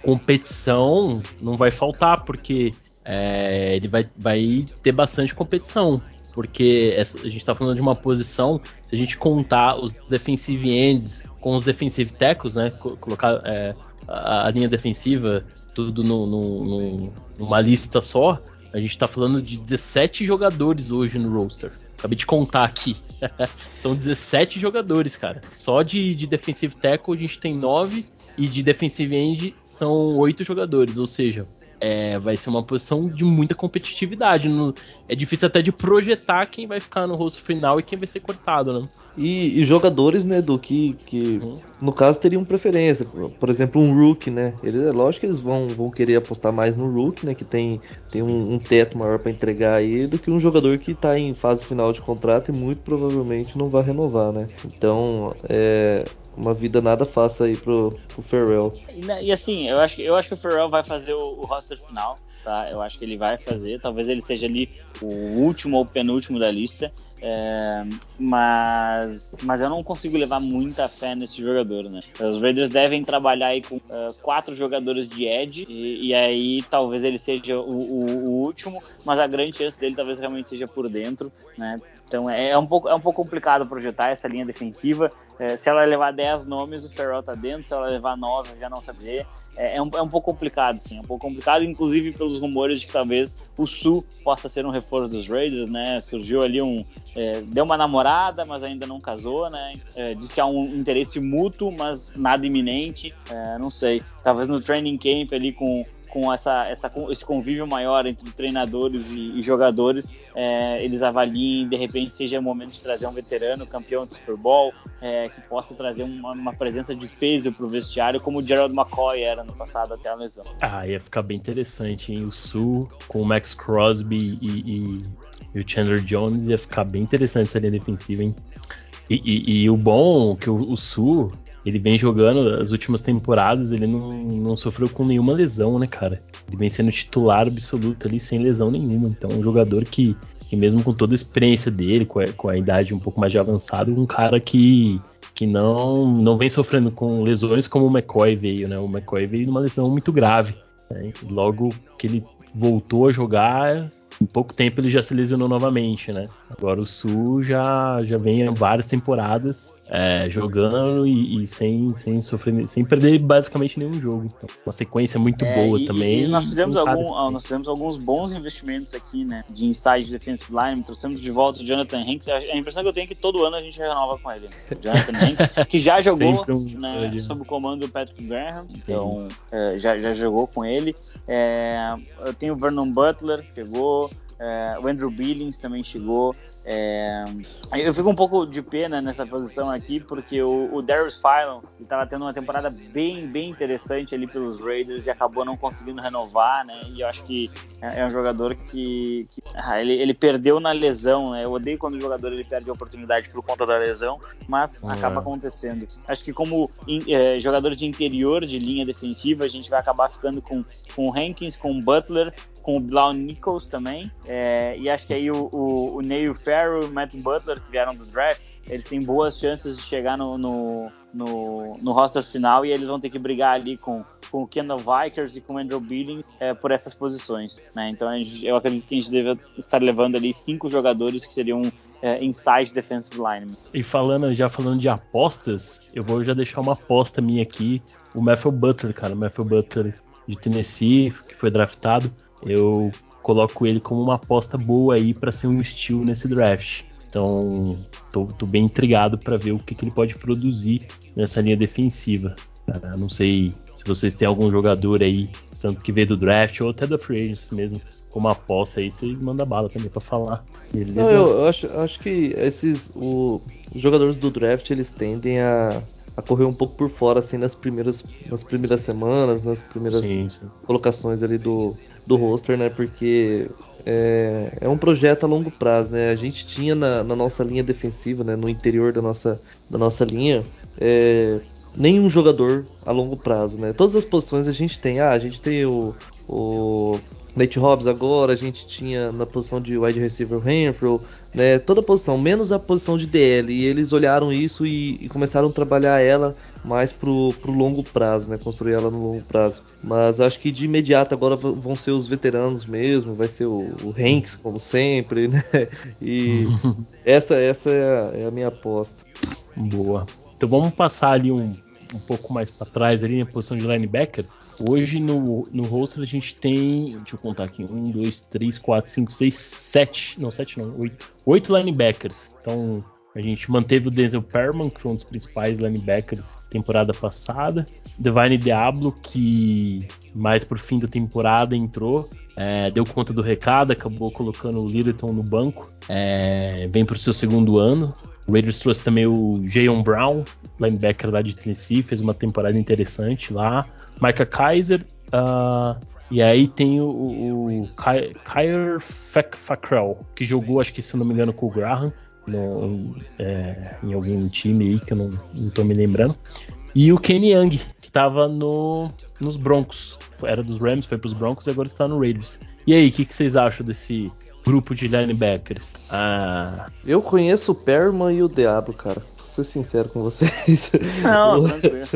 competição não vai faltar, porque é, ele vai, vai ter bastante competição porque essa, a gente está falando de uma posição, se a gente contar os defensive ends com os defensive tackles, né, colocar é, a, a, linha defensiva tudo no, no, no, numa lista só, a gente está falando de 17 jogadores hoje no roster. Acabei de contar aqui. São 17 jogadores, cara. Só de, de defensive tackle a gente tem 9 e de defensive end são 8 jogadores, ou seja, é, vai ser uma posição de muita competitividade. No, é difícil até de projetar quem vai ficar no rosto final e quem vai ser cortado, né? E, e jogadores, né, do que, que uhum. no caso teriam preferência. Por exemplo, um Rook, né? Eles, é lógico que eles vão, vão querer apostar mais no Rook, né? Que tem, tem um, um teto maior para entregar aí do que um jogador que está em fase final de contrato e muito provavelmente não vai renovar, né? Então, é, uma vida nada fácil aí pro, pro Ferrell. E, e, assim, eu acho, eu acho que o Ferrell vai fazer o, o roster final, tá? Eu acho que ele vai fazer. Talvez ele seja ali o último ou penúltimo da lista. É, mas, mas eu não consigo levar muita fé nesse jogador, né? Os Raiders devem trabalhar aí com uh, quatro jogadores de edge e, e, aí talvez ele seja o, o, o, último, mas a grande chance dele talvez realmente seja por dentro, né? Então é, é um pouco, é um pouco complicado projetar essa linha defensiva. É, se ela levar 10 nomes, o Ferrell tá dentro, se ela levar 9, já não saber. É, é, um, é um pouco complicado, sim. É um pouco complicado, inclusive pelos rumores de que talvez o Sul possa ser um reforço dos Raiders, né? Surgiu ali um. É, deu uma namorada, mas ainda não casou, né? É, diz que há um interesse mútuo, mas nada iminente. É, não sei. Talvez no training camp ali com com essa, essa, esse convívio maior entre treinadores e, e jogadores, é, eles avaliem de repente seja o momento de trazer um veterano, campeão de Super Bowl, é, que possa trazer uma, uma presença de peso para o vestiário, como o Gerald McCoy era no passado até a lesão. Ah, ia ficar bem interessante, hein? O Sul com o Max Crosby e, e e o Chandler Jones ia ficar bem interessante essa linha defensiva, hein? E, e, e o bom que o, o Sul ele vem jogando as últimas temporadas, ele não, não sofreu com nenhuma lesão, né, cara? Ele vem sendo titular absoluto ali sem lesão nenhuma. Então, um jogador que, que mesmo com toda a experiência dele, com a, com a idade um pouco mais de avançado, um cara que, que não, não vem sofrendo com lesões como o McCoy veio, né? O McCoy veio numa lesão muito grave. Né? Logo que ele voltou a jogar, em pouco tempo ele já se lesionou novamente, né? Agora o Sul já, já vem há várias temporadas é, jogando e, e, sem, sem sofrer, sem perder basicamente nenhum jogo. Então, uma sequência muito é, boa e, também. E nós fizemos, algum, nós fizemos alguns bons investimentos aqui, né? De inside defensive line, trouxemos de volta o Jonathan Hanks. A impressão que eu tenho é que todo ano a gente renova com ele. Né? Jonathan Hanks, que já jogou um, né, sob o comando do Patrick Graham, então é, já, já jogou com ele. É, eu tenho o Vernon Butler, chegou. É, o Andrew Billings também chegou. É, eu fico um pouco de pena nessa posição aqui, porque o, o Darius Phylon estava tendo uma temporada bem, bem interessante ali pelos Raiders e acabou não conseguindo renovar, né? E eu acho que é, é um jogador que, que ah, ele, ele, perdeu na lesão, né? Eu odeio quando o jogador ele perde a oportunidade por conta da lesão, mas uhum. acaba acontecendo. Acho que como in, é, jogador de interior de linha defensiva, a gente vai acabar ficando com, com o Hankins, com o Butler, com o Blau Nichols também. É, e acho que aí o, o, o Neil Farrell e o Matt Butler, que vieram do draft, eles têm boas chances de chegar no, no, no, no roster final e eles vão ter que brigar ali com, com o Kendall Vikers e com o Andrew Billings é, por essas posições. Né? Então gente, eu acredito que a gente deve estar levando ali cinco jogadores que seriam é, inside defensive linemen. E falando, já falando de apostas, eu vou já deixar uma aposta minha aqui. O Matthew Butler, cara, o Matthew Butler de Tennessee, que foi draftado eu coloco ele como uma aposta boa aí para ser um estilo nesse draft. Então, tô, tô bem intrigado para ver o que, que, ele pode produzir nessa linha defensiva. Uh, não sei se vocês têm algum jogador aí, tanto que veio do draft ou até da free agency mesmo, como aposta aí, você manda bala também para falar. Não, eu acho, acho que esses o, os jogadores do draft eles tendem a a correr um pouco por fora assim nas primeiras nas primeiras semanas, nas primeiras sim, sim. colocações ali do, do roster, né? Porque é, é, um projeto a longo prazo, né? A gente tinha na, na, nossa linha defensiva, né? No interior da nossa, da nossa linha, é, nenhum jogador a longo prazo, né? Todas as posições a gente tem. Ah, a gente tem o, o Nate Hobbs agora, a gente tinha na posição de wide receiver o Renfrew, né? Toda a posição, menos a posição de DL. E eles olharam isso e, e começaram a trabalhar ela mais pro, pro longo prazo, né? Construir ela no longo prazo. Mas acho que de imediato agora vão ser os veteranos mesmo, vai ser o, o Hanks, como sempre, né? E essa, essa é a, é a minha aposta. Boa. Então vamos passar ali um, um pouco mais para trás ali na posição de linebacker. Hoje no, no roster a gente tem. Deixa eu contar aqui. 1, 2, 3, 4, 5, 6, 7. Não, 7 não, 8. 8 linebackers. Então a gente manteve o Denzel Perman, que foi um dos principais linebackers temporada passada. Divine Diablo, que mais por fim da temporada entrou, é, deu conta do recado, acabou colocando o Littleton no banco. É, vem para o seu segundo ano. O Raiders trouxe também o Jayon Brown, linebacker lá de Tennessee, fez uma temporada interessante lá. Micah Kaiser. Uh, e aí tem o, o Kyler Fackrell, que jogou, acho que se não me engano, com o Graham. No, é, em algum time aí que eu não, não tô me lembrando. E o Kenny Young, que tava no, nos Broncos. Era dos Rams, foi pros Broncos e agora está no Raiders. E aí, o que, que, vocês acham desse grupo de linebackers? Ah... Eu conheço o Perman e o Diabo, cara. Vou ser sincero com vocês. Não, tranquilo.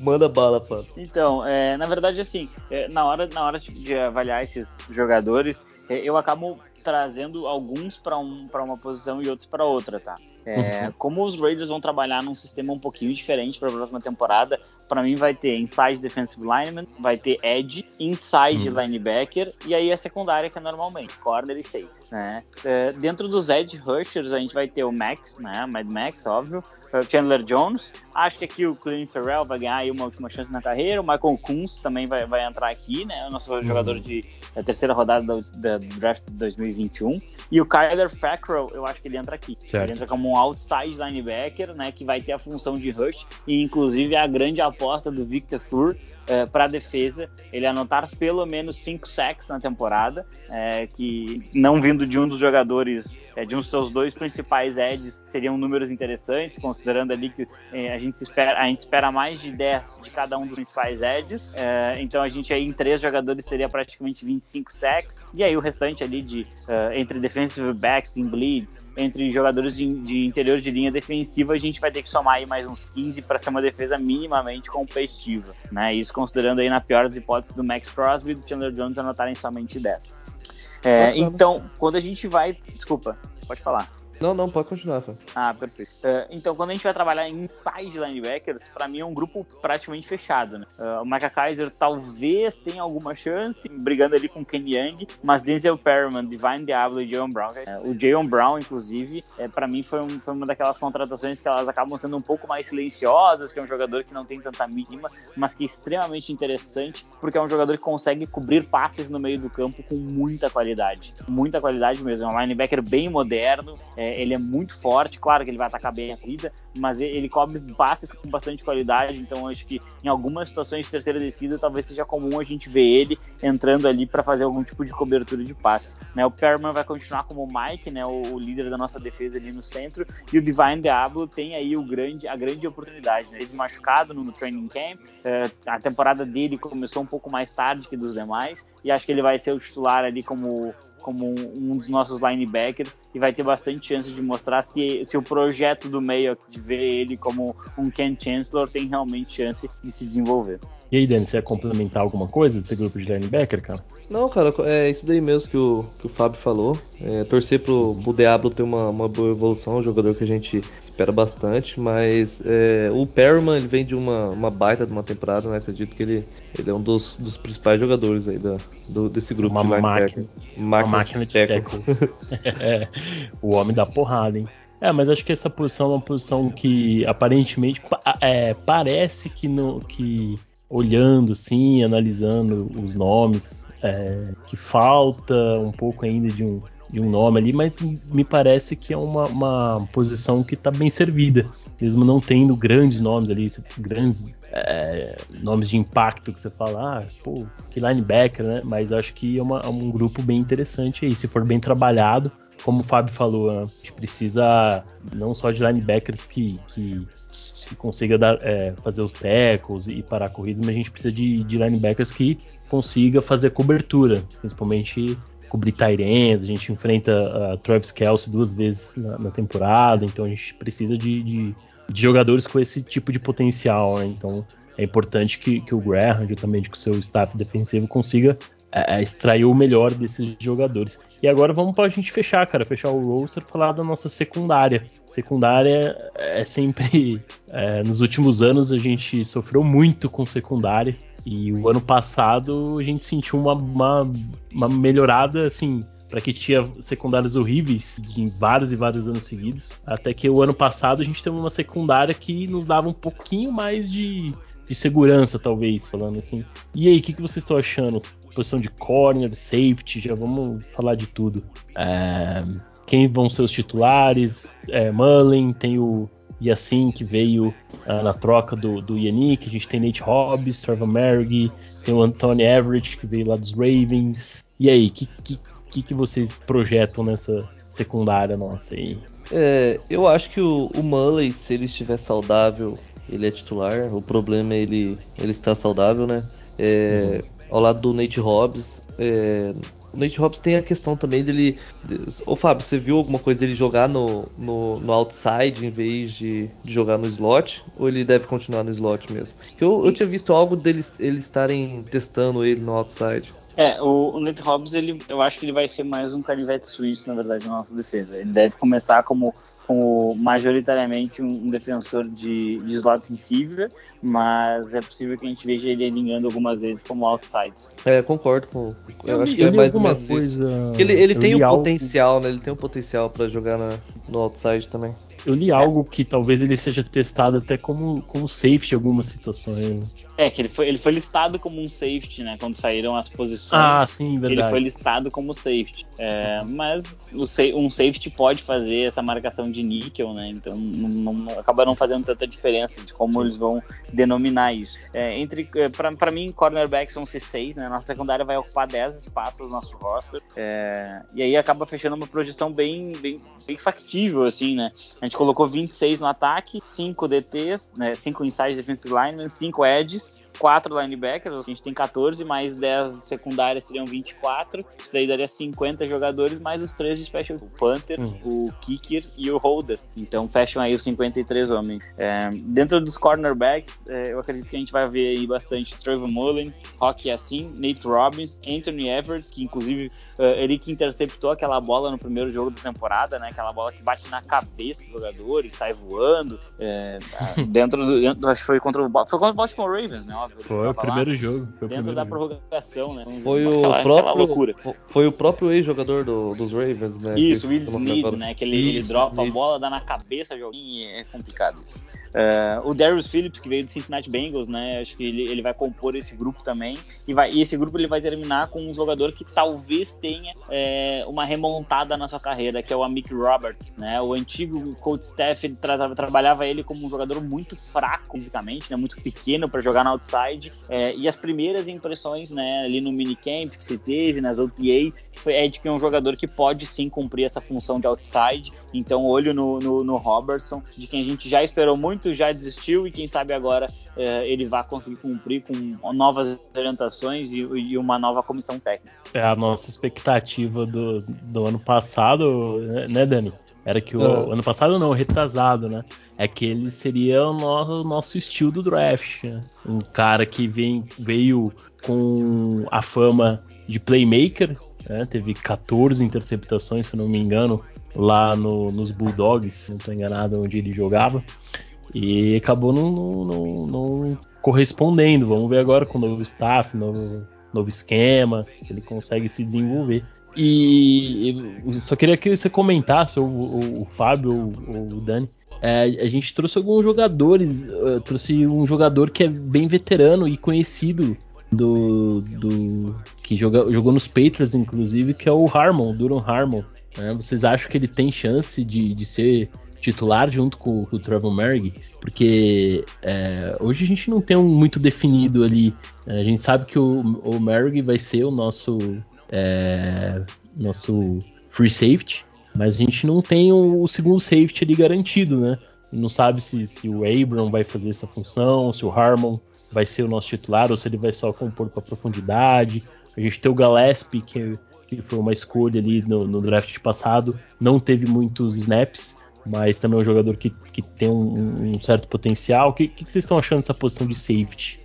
Manda bala, pá. Então, é, na verdade, assim, é, na, hora, na hora de avaliar esses jogadores, é, eu acabo trazendo alguns para um, uma posição e outros para outra, tá? É, uhum. Como os Raiders vão trabalhar num sistema um pouquinho diferente para a próxima temporada, para mim vai ter inside defensive lineman, vai ter edge, inside uhum. linebacker e aí a secundária que é normalmente corner e safety, né? É, dentro dos edge rushers a gente vai ter o Max, né? Mad Max, óbvio, o Chandler Jones. Acho que aqui o Clint Ferrell vai ganhar uma última chance na carreira. O Michael Kunz também vai, vai entrar aqui, né? O nosso uhum. jogador de da terceira rodada da, draft 2021. E o Kyler Fackrell, eu acho que ele entra aqui. Certo. Ele entra como um outside linebacker, né, que vai ter a função de rush e inclusive a grande aposta do Victor Fur uh, para a defesa ele anotar pelo menos 5 sacks na temporada, é, que não vindo de um dos jogadores, é, de um dos seus dois principais edges, seriam números interessantes, considerando ali que é, a, gente espera, a gente espera mais de 10 de cada um dos principais edges, é, então a gente aí em três jogadores teria praticamente 25 sacks, e aí o restante ali de uh, entre defensive backs em blitz, entre jogadores de, de interior de linha defensiva, a gente vai ter que somar aí mais uns 15 para ser uma defesa minimamente competitiva, né? Isso considerando aí na pior das hipóteses do Max Crosby e do Chandler Jones anotarem somente 10. É, então, quando a gente vai. Desculpa, pode falar. Não, não, pode continuar, Fábio. Ah, perfeito. Uh, então, quando a gente vai trabalhar em inside linebackers, para mim é um grupo praticamente fechado, né? Uh, o Micah Kaiser talvez tenha alguma chance, brigando ali com o Ken Young, mas Denzel Perriman, Divine Diablo e Jayon Brown. Uh, o Jayon Brown, inclusive, é, para mim foi, um, foi, uma daquelas contratações que elas acabam sendo um pouco mais silenciosas, que é um jogador que não tem tanta mínima, mas que é extremamente interessante, porque é um jogador que consegue cobrir passes no meio do campo com muita qualidade. Muita qualidade mesmo. É um linebacker bem moderno, é, é, ele é muito forte, claro que ele vai atacar bem a corrida, mas ele cobre passes com bastante qualidade, então acho que em algumas situações de terceira descida talvez seja comum a gente ver ele entrando ali para fazer algum tipo de cobertura de passe. Né? O Perman vai continuar como o Mike, né, o, o, líder da nossa defesa ali no centro, e o Divine Diablo tem aí o grande, a grande oportunidade. Né? Ele machucado no, no training camp, é, a temporada dele começou um pouco mais tarde que dos demais, e acho que ele vai ser o titular ali como como um, dos nossos linebackers e vai ter bastante chance de mostrar se, se o projeto do meio de ver ele como um Ken Chancellor tem realmente chance de se desenvolver. E aí, Dani, você ia complementar alguma coisa desse grupo de linebacker, cara? Não, cara, é isso daí mesmo que o, que o Fábio falou. É, torcer pro, pro Diablo ter uma, uma boa evolução, um jogador que a gente espera bastante, mas é, o Perriman ele vem de uma, uma baita de uma temporada, né? Acredito que ele, ele é um dos, dos principais jogadores aí da, do, desse grupo uma de linebacker. Máquina, uma máquina de teco. é, o homem da porrada, hein? É, mas acho que essa posição é uma posição que aparentemente é, parece que, no, que olhando assim, analisando os nomes, é, que falta um pouco ainda de um, de um nome ali, mas me parece que é uma, uma posição que está bem servida, mesmo não tendo grandes nomes ali, grandes é, nomes de impacto que você fala, ah, pô, que linebacker, né? Mas acho que é, uma, é um grupo bem interessante aí, se for bem trabalhado. Como o Fábio falou, né? a gente precisa não só de linebackers que, que que consiga dar, é, fazer os tackles e parar corridas, mas a gente precisa de, de linebackers que consiga fazer cobertura, principalmente cobrir Tyrens, a gente enfrenta a Travis Kelsey duas vezes na, na, temporada, então a gente precisa de, de, de, jogadores com esse tipo de potencial, né? então é importante que, que o Graham, juntamente com o seu staff defensivo, consiga é, é extrair o melhor desses jogadores. E agora vamos para a gente fechar, cara, fechar o roster, falar da nossa secundária. Secundária é sempre, é, nos últimos anos a gente sofreu muito com secundária e o ano passado a gente sentiu uma, uma, uma melhorada, assim, para que tinha secundárias horríveis em vários e vários anos seguidos. Até que o ano passado a gente teve uma secundária que nos dava um pouquinho mais de, de segurança, talvez, falando assim. E aí, o que, que vocês estão achando? Posição de corner, safety, já vamos falar de tudo. É, quem vão ser os titulares? É, Mullen, tem o assim que veio uh, na troca do, do Yannick, a gente tem Nate Hobbs, Trevor Merrick, tem o Anthony Everett que veio lá dos Ravens. E aí, o que, que, que, vocês projetam nessa secundária nossa aí? É, eu acho que o, o Mullen, se ele estiver saudável, ele é titular. O problema é ele, ele estar saudável, né? É, uhum. Ao lado do Nate Hobbs, é, o Nate Hobbs tem a questão também dele. Ô Fábio, você viu alguma coisa dele jogar no, no, no outside em vez de, de, jogar no slot? Ou ele deve continuar no slot mesmo? Eu, eu tinha visto algo deles eles estarem testando ele no outside. É, o, o Nate Hobbs, ele, eu acho que ele vai ser mais um canivete suíço, na verdade, na nossa defesa. Ele deve começar como como majoritariamente um, defensor de, de slot receiver, mas é possível que a gente veja ele alinhando algumas vezes como outsides. É, concordo com. Eu, eu acho que é mais uma coisa. Ele, ele tem o um potencial, né? Ele tem o um potencial para jogar na, no outside também. Eu li algo que talvez ele seja testado até como, como safety em algumas situações. É, que ele foi, ele foi listado como um safety, né? Quando saíram as posições. Ah, sim, verdade. Ele foi listado como safety. É, mas o, um safety pode fazer essa marcação de níquel, né? Então não, não, acaba não fazendo tanta diferença de como sim. eles vão denominar isso. É, entre, é, para mim, cornerbacks vão ser seis, né? Nossa secundária vai ocupar 10 espaços no nosso roster. É, e aí acaba fechando uma projeção bem, bem, bem factível, assim, né? A gente colocou 26 no ataque, 5 DTs, né? 5 inside defensive linemen, 5 edges, quatro linebackers, a gente tem 14, mais 10 secundárias seriam 24. Isso daí daria 50 jogadores, mais os três de special, o punter, uhum. o kicker e o holder. Então fecham aí os 53 homens. É, dentro dos cornerbacks, é, eu acredito que a gente vai ver aí bastante Trevor Mullen, Rocky Assim, Nate Robbins, Anthony Everett, que inclusive uh, ele que interceptou aquela bola no primeiro jogo da temporada, né? Aquela bola que bate na cabeça do jogador e sai voando. É, dentro do. Dentro, acho que foi contra o, foi contra o Baltimore Ravens, né? Óbvio, foi o primeiro lá, jogo. Foi dentro da prorrogação, né? Foi o aquela, próprio. Aquela loucura. Foi o próprio ex-jogador do, dos Ravens, né? Isso, o Will Smith, né? Que ele, ele dropa a bola, dá na cabeça joguinho e é complicado isso. Uh, o Darius Phillips, que veio do Cincinnati Bengals, né? Acho que ele, ele vai compor esse grupo também. E, vai, e esse grupo ele vai terminar com um jogador que talvez tenha é, uma remontada na sua carreira, que é o Amik Roberts, né? O antigo coach staff tra trabalhava ele como um jogador muito fraco fisicamente, né? Muito pequeno para jogar na outside. É, e as primeiras impressões, né? Ali no minicamp que se teve, nas OTAs, foi, é de que é um jogador que pode sim cumprir essa função de outside. Então, olho no, no, no Robertson, de quem a gente já esperou muito, já desistiu e quem sabe agora é, ele vai conseguir cumprir com novas orientações e, e, uma nova comissão técnica. É a nossa expectativa do, do ano passado, né, Dani? Era que o uhum. ano passado não, retrasado, né? É que ele seria o nosso, nosso estilo do draft. Né? Um cara que vem, veio com a fama de playmaker, né? teve 14 interceptações, se não me engano, lá no, nos Bulldogs, se não estou enganado, onde ele jogava. E acabou não, não, não, correspondendo. Vamos ver agora com o novo staff, novo, novo esquema, se ele consegue se desenvolver. E só queria que você comentasse, ou, o Fábio ou, o Dani. É, a gente trouxe alguns jogadores, trouxe um jogador que é bem veterano e conhecido do, do que joga, jogou nos Patriots, inclusive, que é o Harmon, Duran Harmon. Né? Vocês acham que ele tem chance de, de ser titular junto com, com o Trevor Merrick? Porque é, hoje a gente não tem um muito definido ali. A gente sabe que o, o Merrick vai ser o nosso é, nosso free safety, mas a gente não tem o, o segundo safety ali garantido, né? Não sabe se, se, o Abram vai fazer essa função, se o Harmon vai ser o nosso titular ou se ele vai só compor com a profundidade. A gente tem o Gillespie, que, que foi uma escolha ali no, no, draft passado, não teve muitos snaps, mas também é um jogador que, que tem um, um certo potencial. O que, que, vocês estão achando dessa posição de safety?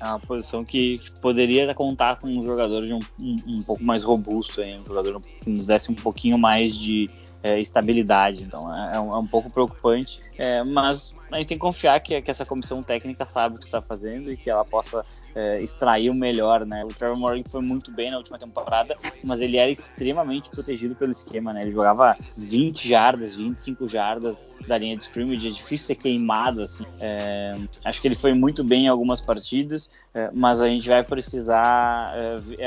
É uma posição que, que poderia contar com um jogador de um, um, um pouco mais robusto, hein? um jogador que nos desse um pouquinho mais de é, estabilidade. Então é, é, um, é, um, pouco preocupante, é, mas a gente tem que confiar que, que, essa comissão técnica sabe o que está fazendo e que ela possa é, extrair o melhor, né? O Trevor Morgan foi muito bem na última temporada, mas ele era extremamente protegido pelo esquema, né? Ele jogava 20 jardas, 25 jardas da linha de scrimmage, é difícil ser queimado, assim. Acho que ele foi muito bem em algumas partidas, mas a gente vai precisar,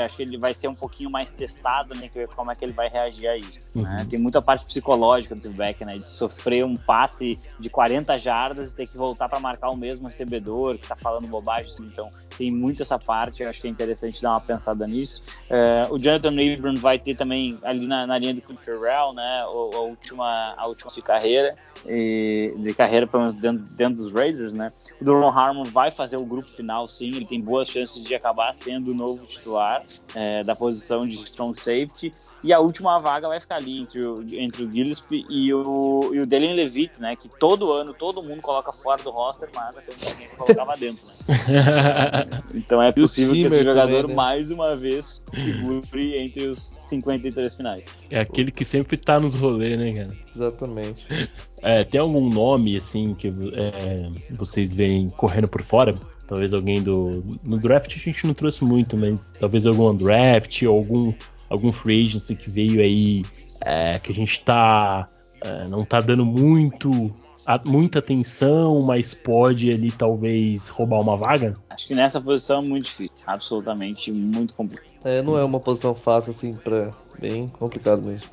acho que ele vai ser um pouquinho mais testado, né? Como é que ele vai reagir a isso. Né? Uhum. Tem muita parte psicológica do back, né? De sofrer um passe de 40 jardas e ter que voltar para marcar o mesmo recebedor que tá falando bobagem, assim. então tem muito essa parte, eu acho que é interessante dar uma pensada nisso. É, o Jonathan Abram vai ter também ali na, na linha do Cliff Ferrell, né, a, última, a última de carreira, e, de carreira pelo menos dentro, dentro dos Raiders, né. O Duron Harmon vai fazer o grupo final, sim, ele tem boas chances de acabar sendo o novo titular é, da posição de strong safety, e a última vaga vai ficar ali entre o, entre o Gillespie e o, e o Levitt, né, que todo ano todo mundo coloca fora do roster, mas a ninguém colocava dentro, né. Então é possível que esse jogador, também, né? mais uma vez, figure entre os 53 finais. É aquele que sempre tá nos rolês, né, cara? Exatamente. É, tem algum nome, assim, que é, vocês veem correndo por fora? Talvez alguém do. No draft a gente não trouxe muito, mas talvez algum draft ou algum, algum free agency que veio aí, é, que a gente tá é, não tá dando muito muita atenção, mas pode ali talvez roubar uma vaga? Acho que nessa posição é muito difícil, absolutamente muito complicado. É, não é uma posição fácil assim para bem complicado mesmo.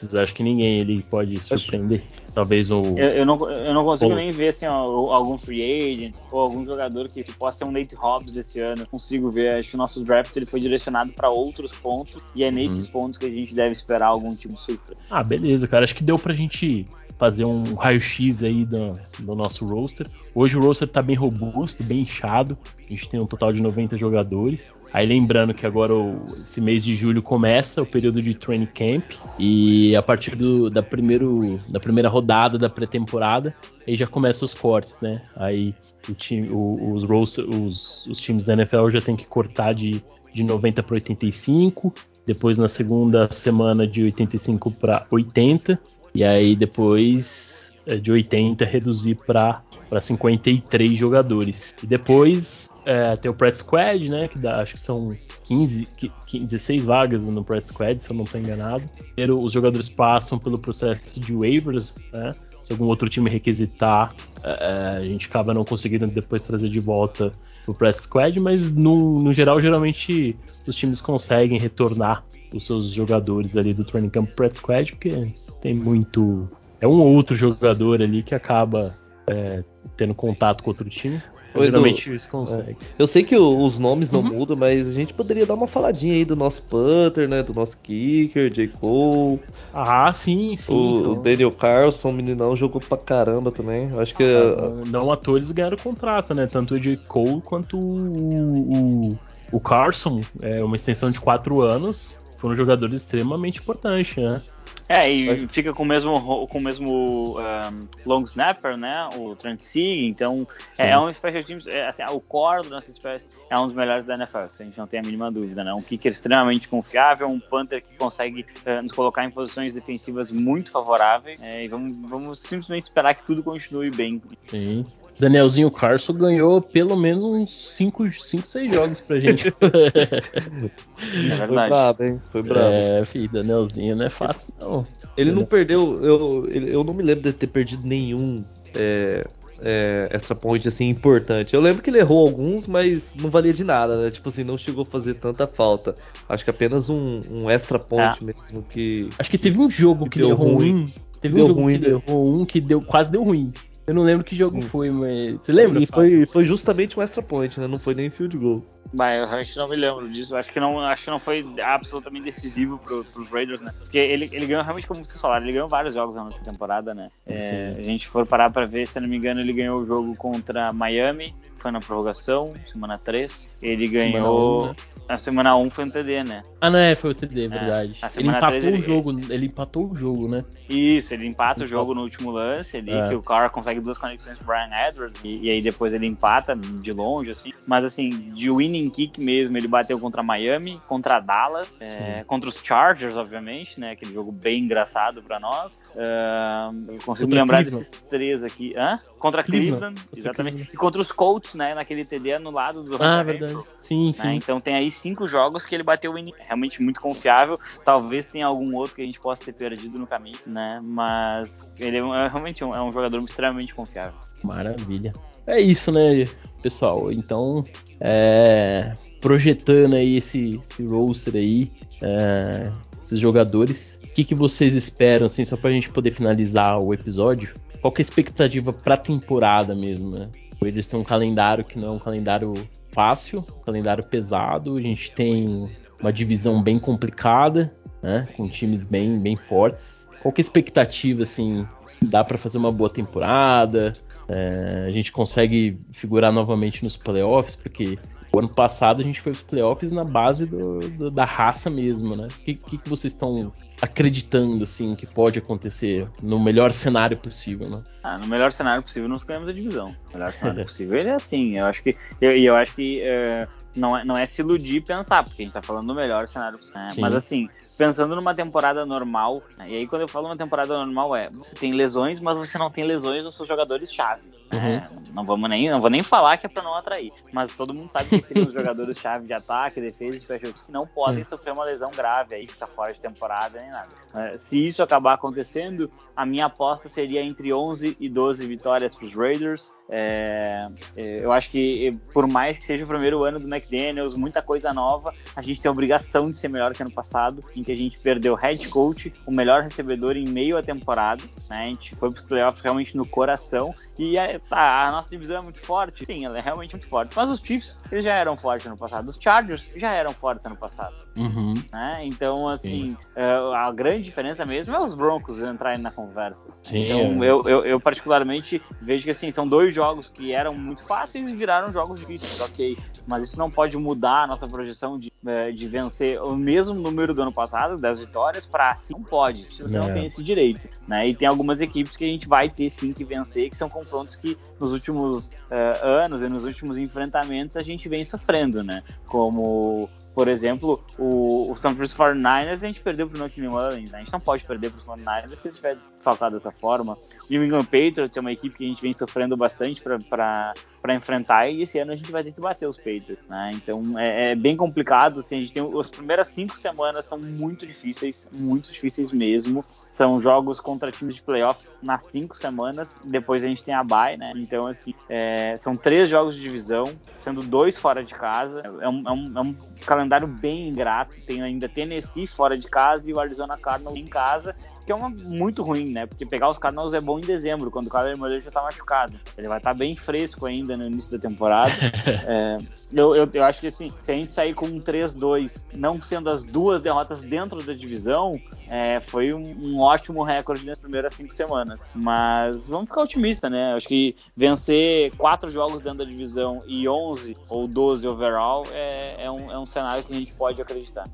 Vocês acham que ninguém ele pode surpreender? Acho... Talvez o. Eu, eu, não, eu não consigo o... nem ver assim, ó, algum free agent ou algum jogador que, que possa ser um Nate Hobbs desse ano. Eu consigo ver. Acho que o nosso draft ele foi direcionado para outros pontos e é nesses uhum. pontos que a gente deve esperar algum tipo de surpresa. Ah, beleza, cara. Acho que deu pra gente fazer um raio-x aí do, do, nosso roster. Hoje o roster tá bem robusto, bem inchado. A gente tem um total de 90 jogadores. Aí lembrando que agora o, esse mês de julho começa o período de training camp e a partir do, da, primeiro, da primeira rodada da pré-temporada aí já começam os cortes, né? Aí o time, o, os, roster, os, os times da NFL já tem que cortar de, de 90 para 85 depois na segunda semana de 85 para 80 e aí depois é, de 80 reduzir para 53 jogadores. E depois é, tem o Pret Squad, né? Que dá, acho que são 15, 15, 16 vagas no Pret Squad, se eu não estou enganado. Primeiro, os jogadores passam pelo processo de waivers, né? Se algum outro time requisitar, é, é a gente acaba não conseguindo depois trazer de volta o Press Squad, mas no, no geral, geralmente os times conseguem retornar os seus jogadores ali do Training Camp Press Squad, porque tem muito. É um ou outro jogador ali que acaba é, tendo contato com outro time. Oi, geralmente isso consegue. É. Eu sei que o, os nomes não uhum. mudam, mas a gente poderia dar uma faladinha aí do nosso Panther, né? Do nosso Kicker, J. Cole. Ah, sim, sim. O, o Daniel Carlson, meninão, jogou pra caramba também. Acho que. Ah, não, não à toa eles ganharam contrato, né? Tanto o J. Cole quanto o, o, o Carlson. É uma extensão de quatro anos. Foram jogadores extremamente importantes, né? É, e fica com o mesmo, com o mesmo um, long snapper, né? O Trent Sig, então é, é, um special teams, é, assim, o core do nosso special é um dos melhores da NFL, a gente não tem a mínima dúvida, né? Um kicker extremamente confiável, um punter que consegue uh, nos colocar em posições defensivas muito favoráveis, é, e vamos, vamos simplesmente esperar que tudo continue bem. Sim. Danielzinho Carson ganhou pelo menos uns 5, 6 jogos pra gente. é verdade. Foi brabo, hein? Foi brabo. É, filho, Danielzinho não é fácil, não. Ele não perdeu, eu, eu não me lembro de ter perdido nenhum é, é, extra point assim importante. Eu lembro que ele errou alguns, mas não valia de nada, né? Tipo assim, não chegou a fazer tanta falta. Acho que apenas um, um extra point ah. mesmo que. Acho que teve um jogo que, que deu errou ruim. Um, teve deu um jogo ruim, que né? errou um que deu, quase deu ruim. Eu não lembro que jogo hum. foi, mas. Você lembra? E foi, foi justamente um extra point, né? Não foi nem field goal. Bah, eu realmente não me lembro disso. Acho que não, acho que não foi absolutamente decisivo pro, pros Raiders, né? Porque ele, ele ganhou realmente, como vocês falaram, ele ganhou vários jogos na temporada, né? É, a gente for parar pra ver, se eu não me engano, ele ganhou o jogo contra Miami, foi na prorrogação, semana 3. Ele ganhou. 1, né? Na semana 1 foi um TD, né? Ah, não, é, foi o TD, é, verdade. ele empatou o jogo, ele... ele... empatou o jogo, né? Isso, ele empata o jogo no último lance ali, é. que o cara consegue duas conexões pro Brian Edwards, e, e, aí depois ele empata de longe, assim. Mas assim, de winning kick mesmo, ele bateu contra Miami, contra Dallas, é, contra os Chargers, obviamente, né? Aquele jogo bem engraçado pra nós. Uh, eu consigo contra lembrar Cleveland. desses três aqui. Hã? Contra Cleveland, Cleveland exatamente. Cleveland. E contra os Colts, né? Naquele TD anulado do Ah, verdade. Sim, né? sim. Então tem aí cinco jogos que ele bateu realmente muito confiável. Talvez tenha algum outro que a gente possa ter perdido no caminho, né? Mas ele é, é realmente um, é um jogador extremamente confiável. Maravilha. É isso, né, pessoal? Então, é, projetando aí esse, esse roster aí, é, esses jogadores, o que, que vocês esperam, assim, só pra gente poder finalizar o episódio? Qual que é a expectativa pra temporada mesmo, né? Eles têm um calendário que não é um calendário fácil, um calendário pesado. A gente tem uma divisão bem complicada, né? Com times bem, bem fortes. Qual que é a expectativa, assim? Dá para fazer uma boa temporada? É, a gente consegue figurar novamente nos playoffs, porque o ano passado a gente foi para os playoffs na base do, do, da raça mesmo, né? O que, que, que, vocês estão acreditando, assim, que pode acontecer no melhor cenário possível, né? Ah, no melhor cenário possível nós ganhamos a divisão. No melhor cenário possível ele é assim. Eu acho que, eu, eu acho que uh, não, é, não é se iludir pensar, porque a gente está falando do melhor cenário possível. Né? Mas assim, pensando numa temporada normal, né? e aí quando eu falo uma temporada normal é, você tem lesões, mas você não tem lesões nos seus jogadores-chave. Né? Uhum. Não vamos nem, não vou nem falar que é para não atrair, mas todo mundo sabe que seriam os jogadores-chave de ataque, defesa e special que não podem sofrer uma lesão grave aí, ficar fora de temporada nem nada. É, se isso acabar acontecendo, a minha aposta seria entre 11 e 12 vitórias para os Raiders. É, é, eu acho que por mais que seja o primeiro ano do McDaniels, muita coisa nova, a gente tem a obrigação de ser melhor que ano passado, em que a gente perdeu o head coach, o melhor recebedor em meio à temporada, né? A gente foi para os playoffs realmente no coração e a, tá, a, nossa divisão é muito forte, sim, ela é realmente muito forte. Mas os Chiefs eles já eram fortes ano passado, os Chargers já eram fortes ano passado, uhum. né? Então assim, uh, a grande diferença mesmo é os Broncos entrarem na conversa. Sim, então é. eu, eu, eu particularmente vejo que assim são dois jogos que eram muito fáceis e viraram jogos difíceis, ok. Mas isso não pode mudar a nossa projeção de, eh, de vencer o mesmo número do ano passado, 10 vitórias, para assim. Não pode, se você é. não tem esse direito. Né? E tem algumas equipes que a gente vai ter sim que vencer, que são confrontos que nos últimos uh, anos e nos últimos enfrentamentos a gente vem sofrendo, né? Como por exemplo, o, o San Francisco 49ers a gente perdeu para o New Orleans, né? a gente não pode perder para o 49ers se tiver faltado dessa forma. O New England Patriots é uma equipe que a gente vem sofrendo bastante para enfrentar e esse ano a gente vai ter que bater os Patriots, né? Então é, é, bem complicado, assim, a gente tem as primeiras cinco semanas são muito difíceis, muito difíceis mesmo. São jogos contra times de playoffs nas cinco semanas, depois a gente tem a bye, né? Então assim, é, são três jogos de divisão, sendo dois fora de casa. É um, é um, é um calendário bem ingrato. Tem ainda Tennessee fora de casa e o Arizona Cardinals em casa que é uma muito ruim, né? Porque pegar os Cardinals é bom em dezembro, quando o Kyler Murray já tá machucado. Ele vai estar tá bem fresco ainda no início da temporada. é, eu, eu, eu, acho que assim, se a gente sair com um 3-2, não sendo as duas derrotas dentro da divisão, é, foi um, um, ótimo recorde nas primeiras cinco semanas. Mas vamos ficar otimista, né? Acho que vencer quatro jogos dentro da divisão e 11 ou 12 overall é, é, um, é um cenário que a gente pode acreditar.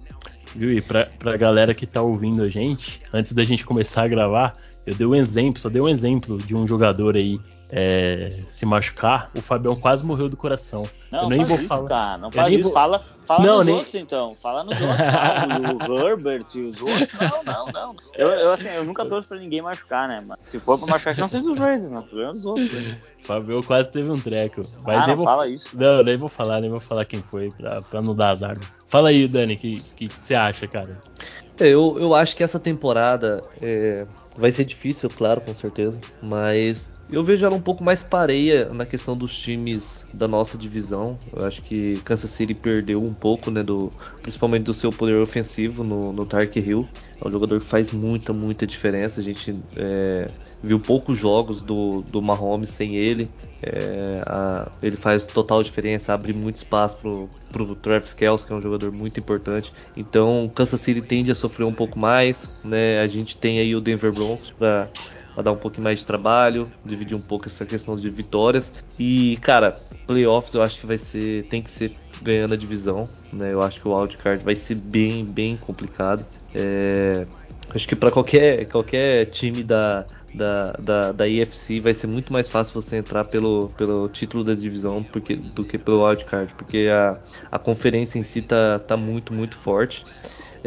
Viu? E pra, pra galera que tá ouvindo a gente, antes da gente começar a gravar, eu dei um exemplo, só dei um exemplo de um jogador aí é, se machucar. O Fabião quase morreu do coração. Não, eu nem vou isso, falar. Cara, não faz isso, vou... fala, fala não, nos nem... outros então. Fala nos outros. Fala, o Herbert e os outros. Não, não, não. Eu, eu, assim, eu nunca torço pra ninguém machucar, né? Mas se for pra machucar, não seja dos Raiders, não. Problema dos outros. Né? Fabião quase teve um treco. Mas ah, não vou... fala isso. Não, nem vou falar, nem vou falar quem foi, pra, pra não dar azar. Fala aí, Dani, o que, que, você acha, cara? É, eu, eu acho que essa temporada é, vai ser difícil, claro, com certeza. Mas eu vejo ela um pouco mais pareia na questão dos times da nossa divisão. Eu acho que Kansas City perdeu um pouco, né, do, principalmente do seu poder ofensivo no, no Tark Hill. É um jogador que faz muita, muita diferença. A gente é, viu poucos jogos do, do Mahomes sem ele. É, a, ele faz total diferença, abre muito espaço pro, pro Travis Kelce, que é um jogador muito importante. Então, Kansas City tende a sofrer um pouco mais. Né? A gente tem aí o Denver Broncos para para dar um pouquinho mais de trabalho, dividir um pouco essa questão de vitórias. E, cara, playoffs eu acho que vai ser, tem que ser ganhando a divisão, né? Eu acho que o wildcard vai ser bem, bem complicado. É, acho que para qualquer, qualquer time da, da, da, da EFC vai ser muito mais fácil você entrar pelo, pelo título da divisão porque, do que pelo wildcard, porque a, a conferência em si tá, tá muito, muito forte.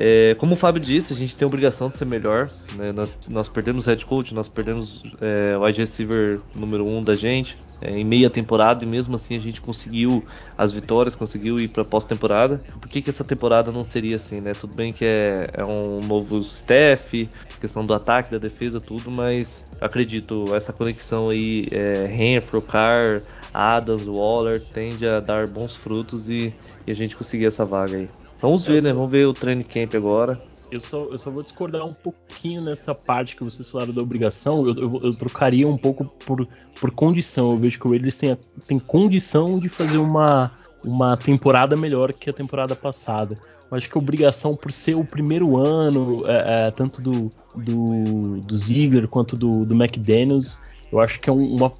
É, como o Fábio disse, a gente tem a obrigação de ser melhor. Né? Nós, nós perdemos o head coach, nós perdemos é, o wide receiver número 1 um da gente é, em meia temporada e mesmo assim a gente conseguiu as vitórias, conseguiu ir para pós-temporada. Por que, que essa temporada não seria assim, né? Tudo bem que é, é um novo staff, questão do ataque, da defesa, tudo, mas acredito, essa conexão aí, é, Renfro, Carr, Adams, Waller, tende a dar bons frutos e, e a gente conseguir essa vaga aí. Vamos ver, né? Vamos ver o training camp agora. Eu só, eu só vou discordar um pouquinho nessa parte que vocês falaram da obrigação. Eu, eu, eu trocaria um pouco por, por condição. Eu vejo que o Raiders tem, tem condição de fazer uma, uma temporada melhor que a temporada passada. Eu acho que a obrigação, por ser o primeiro ano, é, é, tanto do, do, do Ziegler quanto do, do McDaniels, eu acho que é uma,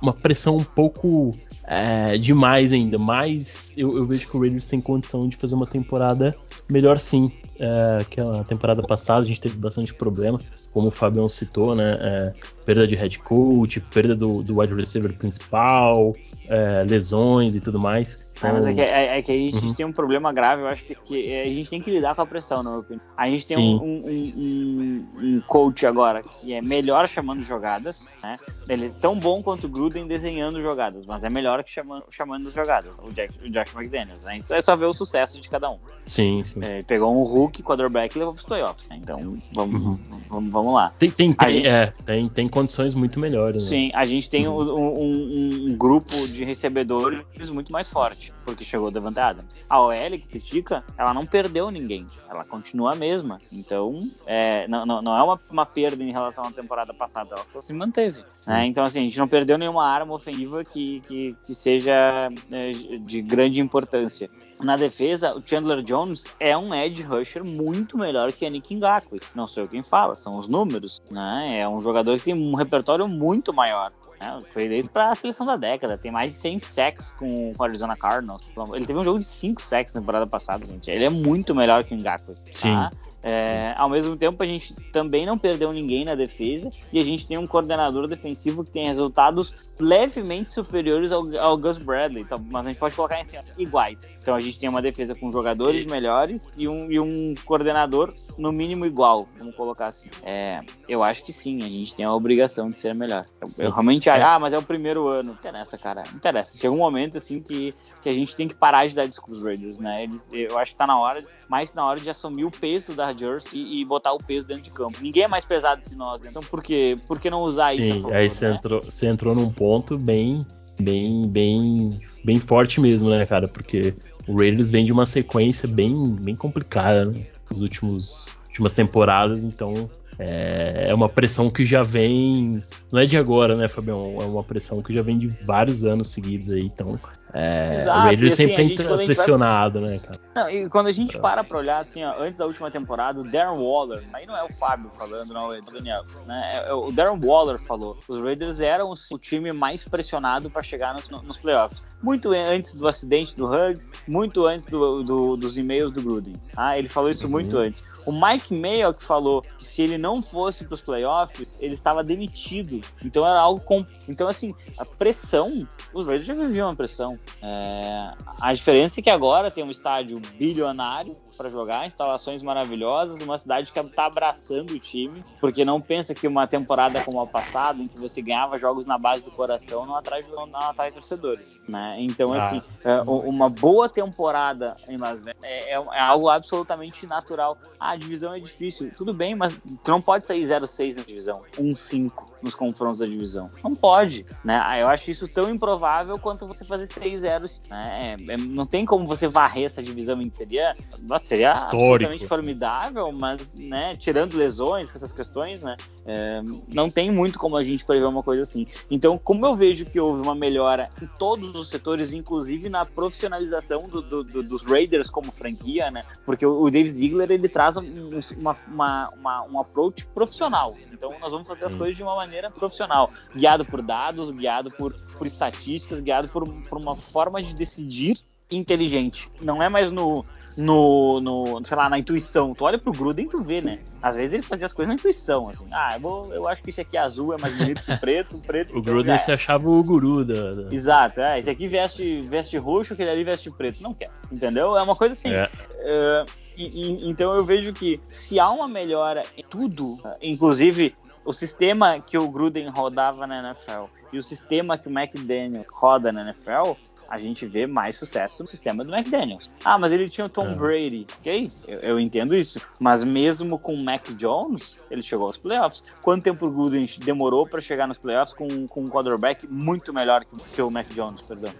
uma pressão um pouco é, demais ainda. Mas eu, eu, vejo que o Raiders tem condição de fazer uma temporada melhor sim. É, que a temporada passada a gente teve bastante problema, como o Fabião citou, né? É, perda de head coach, perda do, do wide receiver principal, é, lesões e tudo mais. Então... mas é que, é, é que a gente uhum. tem um problema grave, eu acho que, que, a gente tem que lidar com a pressão, na minha opinião. A gente tem um, um, um, um, coach agora que é melhor chamando jogadas, né? Ele é tão bom quanto o Gruden desenhando jogadas, mas é melhor que chamando, chamando jogadas, o Jack, o Jack McDaniels. Né? É só ver o sucesso de cada um. Sim, sim. É, pegou um Hulk, quarterback e levou pros playoffs. Né? Então vamos, uhum. vamos, vamos, lá. Tem, tem, tem, gente... é, tem, tem condições muito melhores. Né? Sim, a gente tem uhum. um, um, grupo de recebedores muito mais forte, porque chegou o Devante Adams. A OL que critica, ela não perdeu ninguém, ela continua a mesma. Então, é, não, não, não, é uma, uma, perda em relação à temporada passada, ela só se manteve. Né? Então, assim, a gente não perdeu nenhuma arma ofensiva que, que, que seja é, de grande importância. Na defesa, o Chandler Jones é um edge rusher muito melhor que a Nick Ngakwe. Não sei quem fala, são os números. Né? É um jogador que tem um repertório muito maior. Né? Foi eleito para a seleção da década. Tem mais de 100 sacks com o Arizona Cardinals. Ele teve um jogo de 5 sacks na temporada passada, gente. Ele é muito melhor que o Ngakwe. Sim. Tá? É, ao mesmo tempo, a gente também não perdeu ninguém na defesa e a gente tem um coordenador defensivo que tem resultados levemente superiores ao, ao Gus Bradley, então, mas a gente pode colocar em cima iguais. Então a gente tem uma defesa com jogadores melhores e um, e um coordenador no mínimo igual, vamos colocar assim. É, eu acho que sim, a gente tem a obrigação de ser melhor. Eu, eu realmente acho, ah, mas é o primeiro ano. Não interessa, cara. Não interessa. Chega um momento assim que, que a gente tem que parar de dar desculpas Raiders, né? Eles, eu acho que tá na hora, mais na hora de assumir o peso da Jersey e, e, botar o peso dentro de campo. Ninguém é mais pesado que nós, né? Então por que, por que não usar sim, isso? Sim, aí você, né? entrou, você entrou num ponto bem, bem, bem, bem forte mesmo, né, cara? Porque o Raiders vem de uma sequência bem, bem complicada, né? Nos últimos últimas temporadas, então é, é uma pressão que já vem. Não é de agora, né, Fabião? É uma pressão que já vem de vários anos seguidos aí. Então, é, Exato, o Raiders assim, sempre entra pressionado, vai... né, cara? Não, e quando a gente para pra olhar, assim, ó, antes da última temporada, o Darren Waller, aí não é o Fábio falando, não, é o Daniel, né? É, é, o Darren Waller falou, os Raiders eram o time mais pressionado para chegar nos, nos, playoffs. Muito antes do acidente do Huggs, muito antes do, do, dos e-mails do Gruden. Ah, ele falou isso uhum. muito antes. O Mike Mayo que falou que se ele não fosse para os playoffs, ele estava demitido. Então era algo com... Então assim, a pressão, os Raiders já viviam uma pressão. É... A diferença é que agora tem um estádio bilionário para jogar, instalações maravilhosas, uma cidade que está abraçando o time, porque não pensa que uma temporada como a passada, em que você ganhava jogos na base do coração, não atrai, não atrai torcedores, né? Então, ah. assim, é, uma boa temporada em Las Vegas é, é, é, algo absolutamente natural. Ah, a divisão é difícil, tudo bem, mas tu não pode sair 0-6 na divisão, 1-5 nos confrontos da divisão. Não pode, né? Ah, eu acho isso tão improvável quanto você fazer 6-0, né? É, é, não tem como você varrer essa divisão inteira. Seria, nossa, seria Histórico. absolutamente formidável, mas, né, tirando lesões, essas questões, né, é, não tem muito como a gente prever uma coisa assim. Então, como eu vejo que houve uma melhora em todos os setores, inclusive na profissionalização do, do, do, dos Raiders como franquia, né, porque o, o Dave Ziegler, ele traz um, uma, uma, uma, um approach profissional. Então, nós vamos fazer as coisas de uma maneira profissional, guiado por dados, guiado por, por estatísticas, guiado por, por uma forma de decidir inteligente. Não é mais no, no, no, sei lá, na intuição. Tu olha pro Gruden e tu vê, né? Às vezes ele fazia as coisas na intuição, assim. Ah, eu, vou, eu acho que esse aqui azul é mais bonito que preto, preto. o então Gruden se achava o guru da, da, Exato, é. Esse aqui veste, veste roxo, aquele ali veste preto. Não quer, entendeu? É uma coisa assim. É. Uh, e, e, então eu vejo que se há uma melhora em tudo, inclusive o sistema que o Gruden rodava na NFL e o sistema que o McDaniel roda na NFL, a gente vê mais sucesso no sistema do McDaniels. Ah, mas ele tinha o Tom é. Brady. Ok, eu, eu, entendo isso. Mas mesmo com o Mac Jones, ele chegou aos playoffs. Quanto tempo o Gooden demorou para chegar nos playoffs com, com um quarterback muito melhor que, que o Mac Jones, perdão?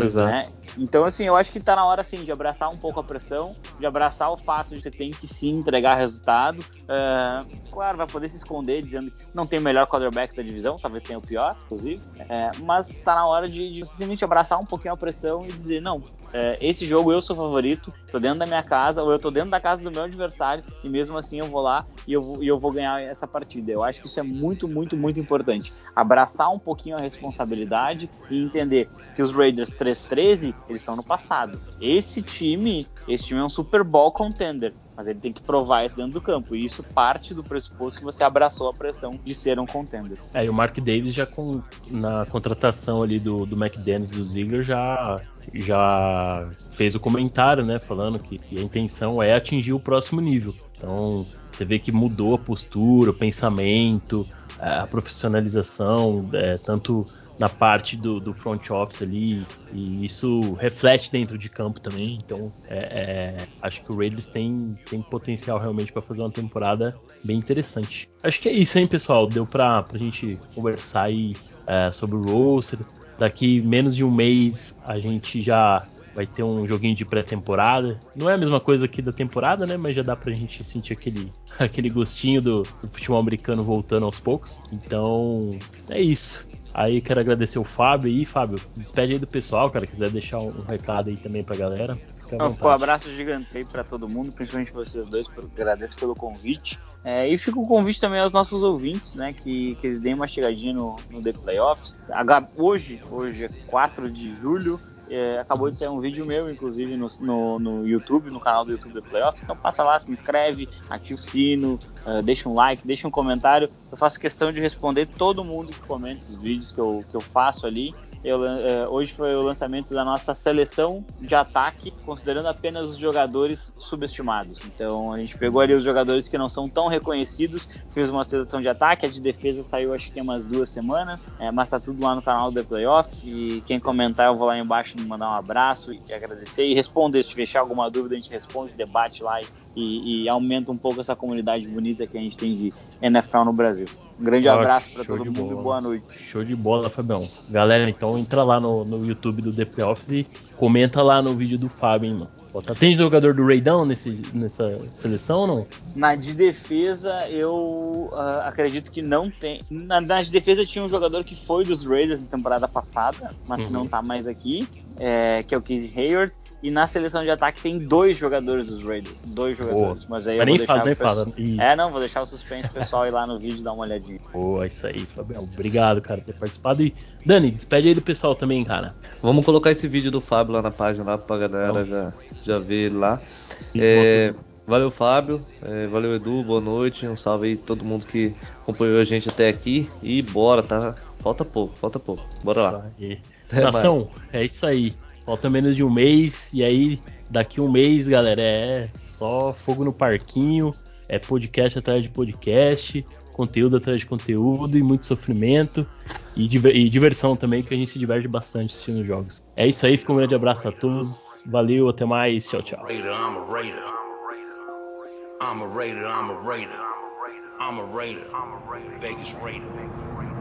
Exato. Né? Então, assim, eu acho que tá na hora, assim, de abraçar um pouco a pressão, de abraçar o fato de você tem que sim entregar resultado. Uh, claro, vai poder se esconder dizendo que não tem o melhor quarterback da divisão, talvez tenha o pior, inclusive. É, mas tá na hora de, de simplesmente abraçar um pouquinho a pressão e dizer, não, é, esse jogo eu sou favorito, tô dentro da minha casa, ou eu tô dentro da casa do meu adversário, e mesmo assim eu vou lá e eu, e eu vou ganhar essa partida. Eu acho que isso é muito, muito, muito importante. Abraçar um pouquinho a responsabilidade e entender que os Raiders 3-13, eles estão no passado. Esse time, esse time é um Super Bowl contender mas ele tem que provar isso dentro do campo. E isso parte do pressuposto que você abraçou a pressão de ser um contender. É, e o Mark Davis já com, na contratação ali do, do McDaniels e do Ziegler já, já fez o comentário, né? Falando que, que a intenção é atingir o próximo nível. Então você vê que mudou a postura, o pensamento, a profissionalização, é, tanto na parte do, do, front office ali e isso reflete dentro de campo também. Então, é, é, acho que o Raiders tem, tem potencial realmente para fazer uma temporada bem interessante. Acho que é isso, hein, pessoal? Deu para a gente conversar aí é, sobre o roster. Daqui menos de um mês a gente já vai ter um joguinho de pré-temporada. Não é a mesma coisa aqui da temporada, né? Mas já dá pra gente sentir aquele, aquele gostinho do, do futebol americano voltando aos poucos. Então, é isso. Aí quero agradecer o Fábio aí, Fábio. Despede aí do pessoal, cara. Quiser deixar um, recado aí também pra galera. Um abraço gigante aí pra todo mundo, principalmente vocês dois. Agradeço pelo convite. É, e fica o convite também aos nossos ouvintes, né? Que, que eles deem uma chegadinha no, no The Playoffs. Hoje, hoje é 4 de julho. É, acabou de sair um vídeo meu, inclusive, no, no, no, YouTube, no canal do YouTube do Playoffs. Então passa lá, se inscreve, ativa o sino, uh, deixa um like, deixa um comentário. Eu faço questão de responder todo mundo que comenta os vídeos que eu, que eu faço ali. Eu, uh, hoje foi o lançamento da nossa seleção de ataque, considerando apenas os jogadores subestimados. Então a gente pegou ali os jogadores que não são tão reconhecidos, fez uma seleção de ataque, a de defesa saiu acho que tem umas duas semanas, é, mas tá tudo lá no canal do Playoff. E quem comentar, eu vou lá embaixo mandar um abraço e agradecer e responder. Se deixar alguma dúvida, a gente responde, debate lá e, e aumenta um pouco essa comunidade bonita que a gente tem de NFL no Brasil. Um grande abraço para todo mundo bola. e boa noite. Show de bola, Fabião. Galera, então entra lá no, no YouTube do The Playoffs e comenta lá no vídeo do Fábio, hein, mano. Tem jogador do Raidão nesse, nessa seleção ou não? Na de defesa, eu uh, acredito que não tem. Na, na, de defesa tinha um jogador que foi dos Raiders na temporada passada, mas uhum. que não tá mais aqui, é, que é o Casey Hayward. E na seleção de ataque tem dois jogadores dos Raiders. Dois jogadores. Boa. Mas aí mas eu nem fala, nem fala. É, não, vou deixar o suspense pessoal ir lá no vídeo dar uma olhadinha. Boa, isso aí, Fabião. Obrigado, cara, por ter participado. E Dani, despede aí do pessoal também, cara. Vamos colocar esse vídeo do Fábio lá na página lá pra galera já, já ver lá. É, valeu, Fábio. É, valeu, Edu. Boa noite. Um salve aí todo mundo que acompanhou a gente até aqui. E bora, tá? Falta pouco, falta pouco. Bora isso lá. Aí. Nação, é isso aí. Falta menos de um mês. E aí, daqui um mês, galera, é só fogo no parquinho. É podcast atrás de podcast. Conteúdo atrás de conteúdo e muito sofrimento. E, e, diversão também, que a gente se diverte bastante assistindo jogos. É isso aí, fica um grande abraço a todos. Valeu, até mais. Tchau, tchau. I'm a Raider, I'm a Raider. I'm a Raider. Vegas Raider.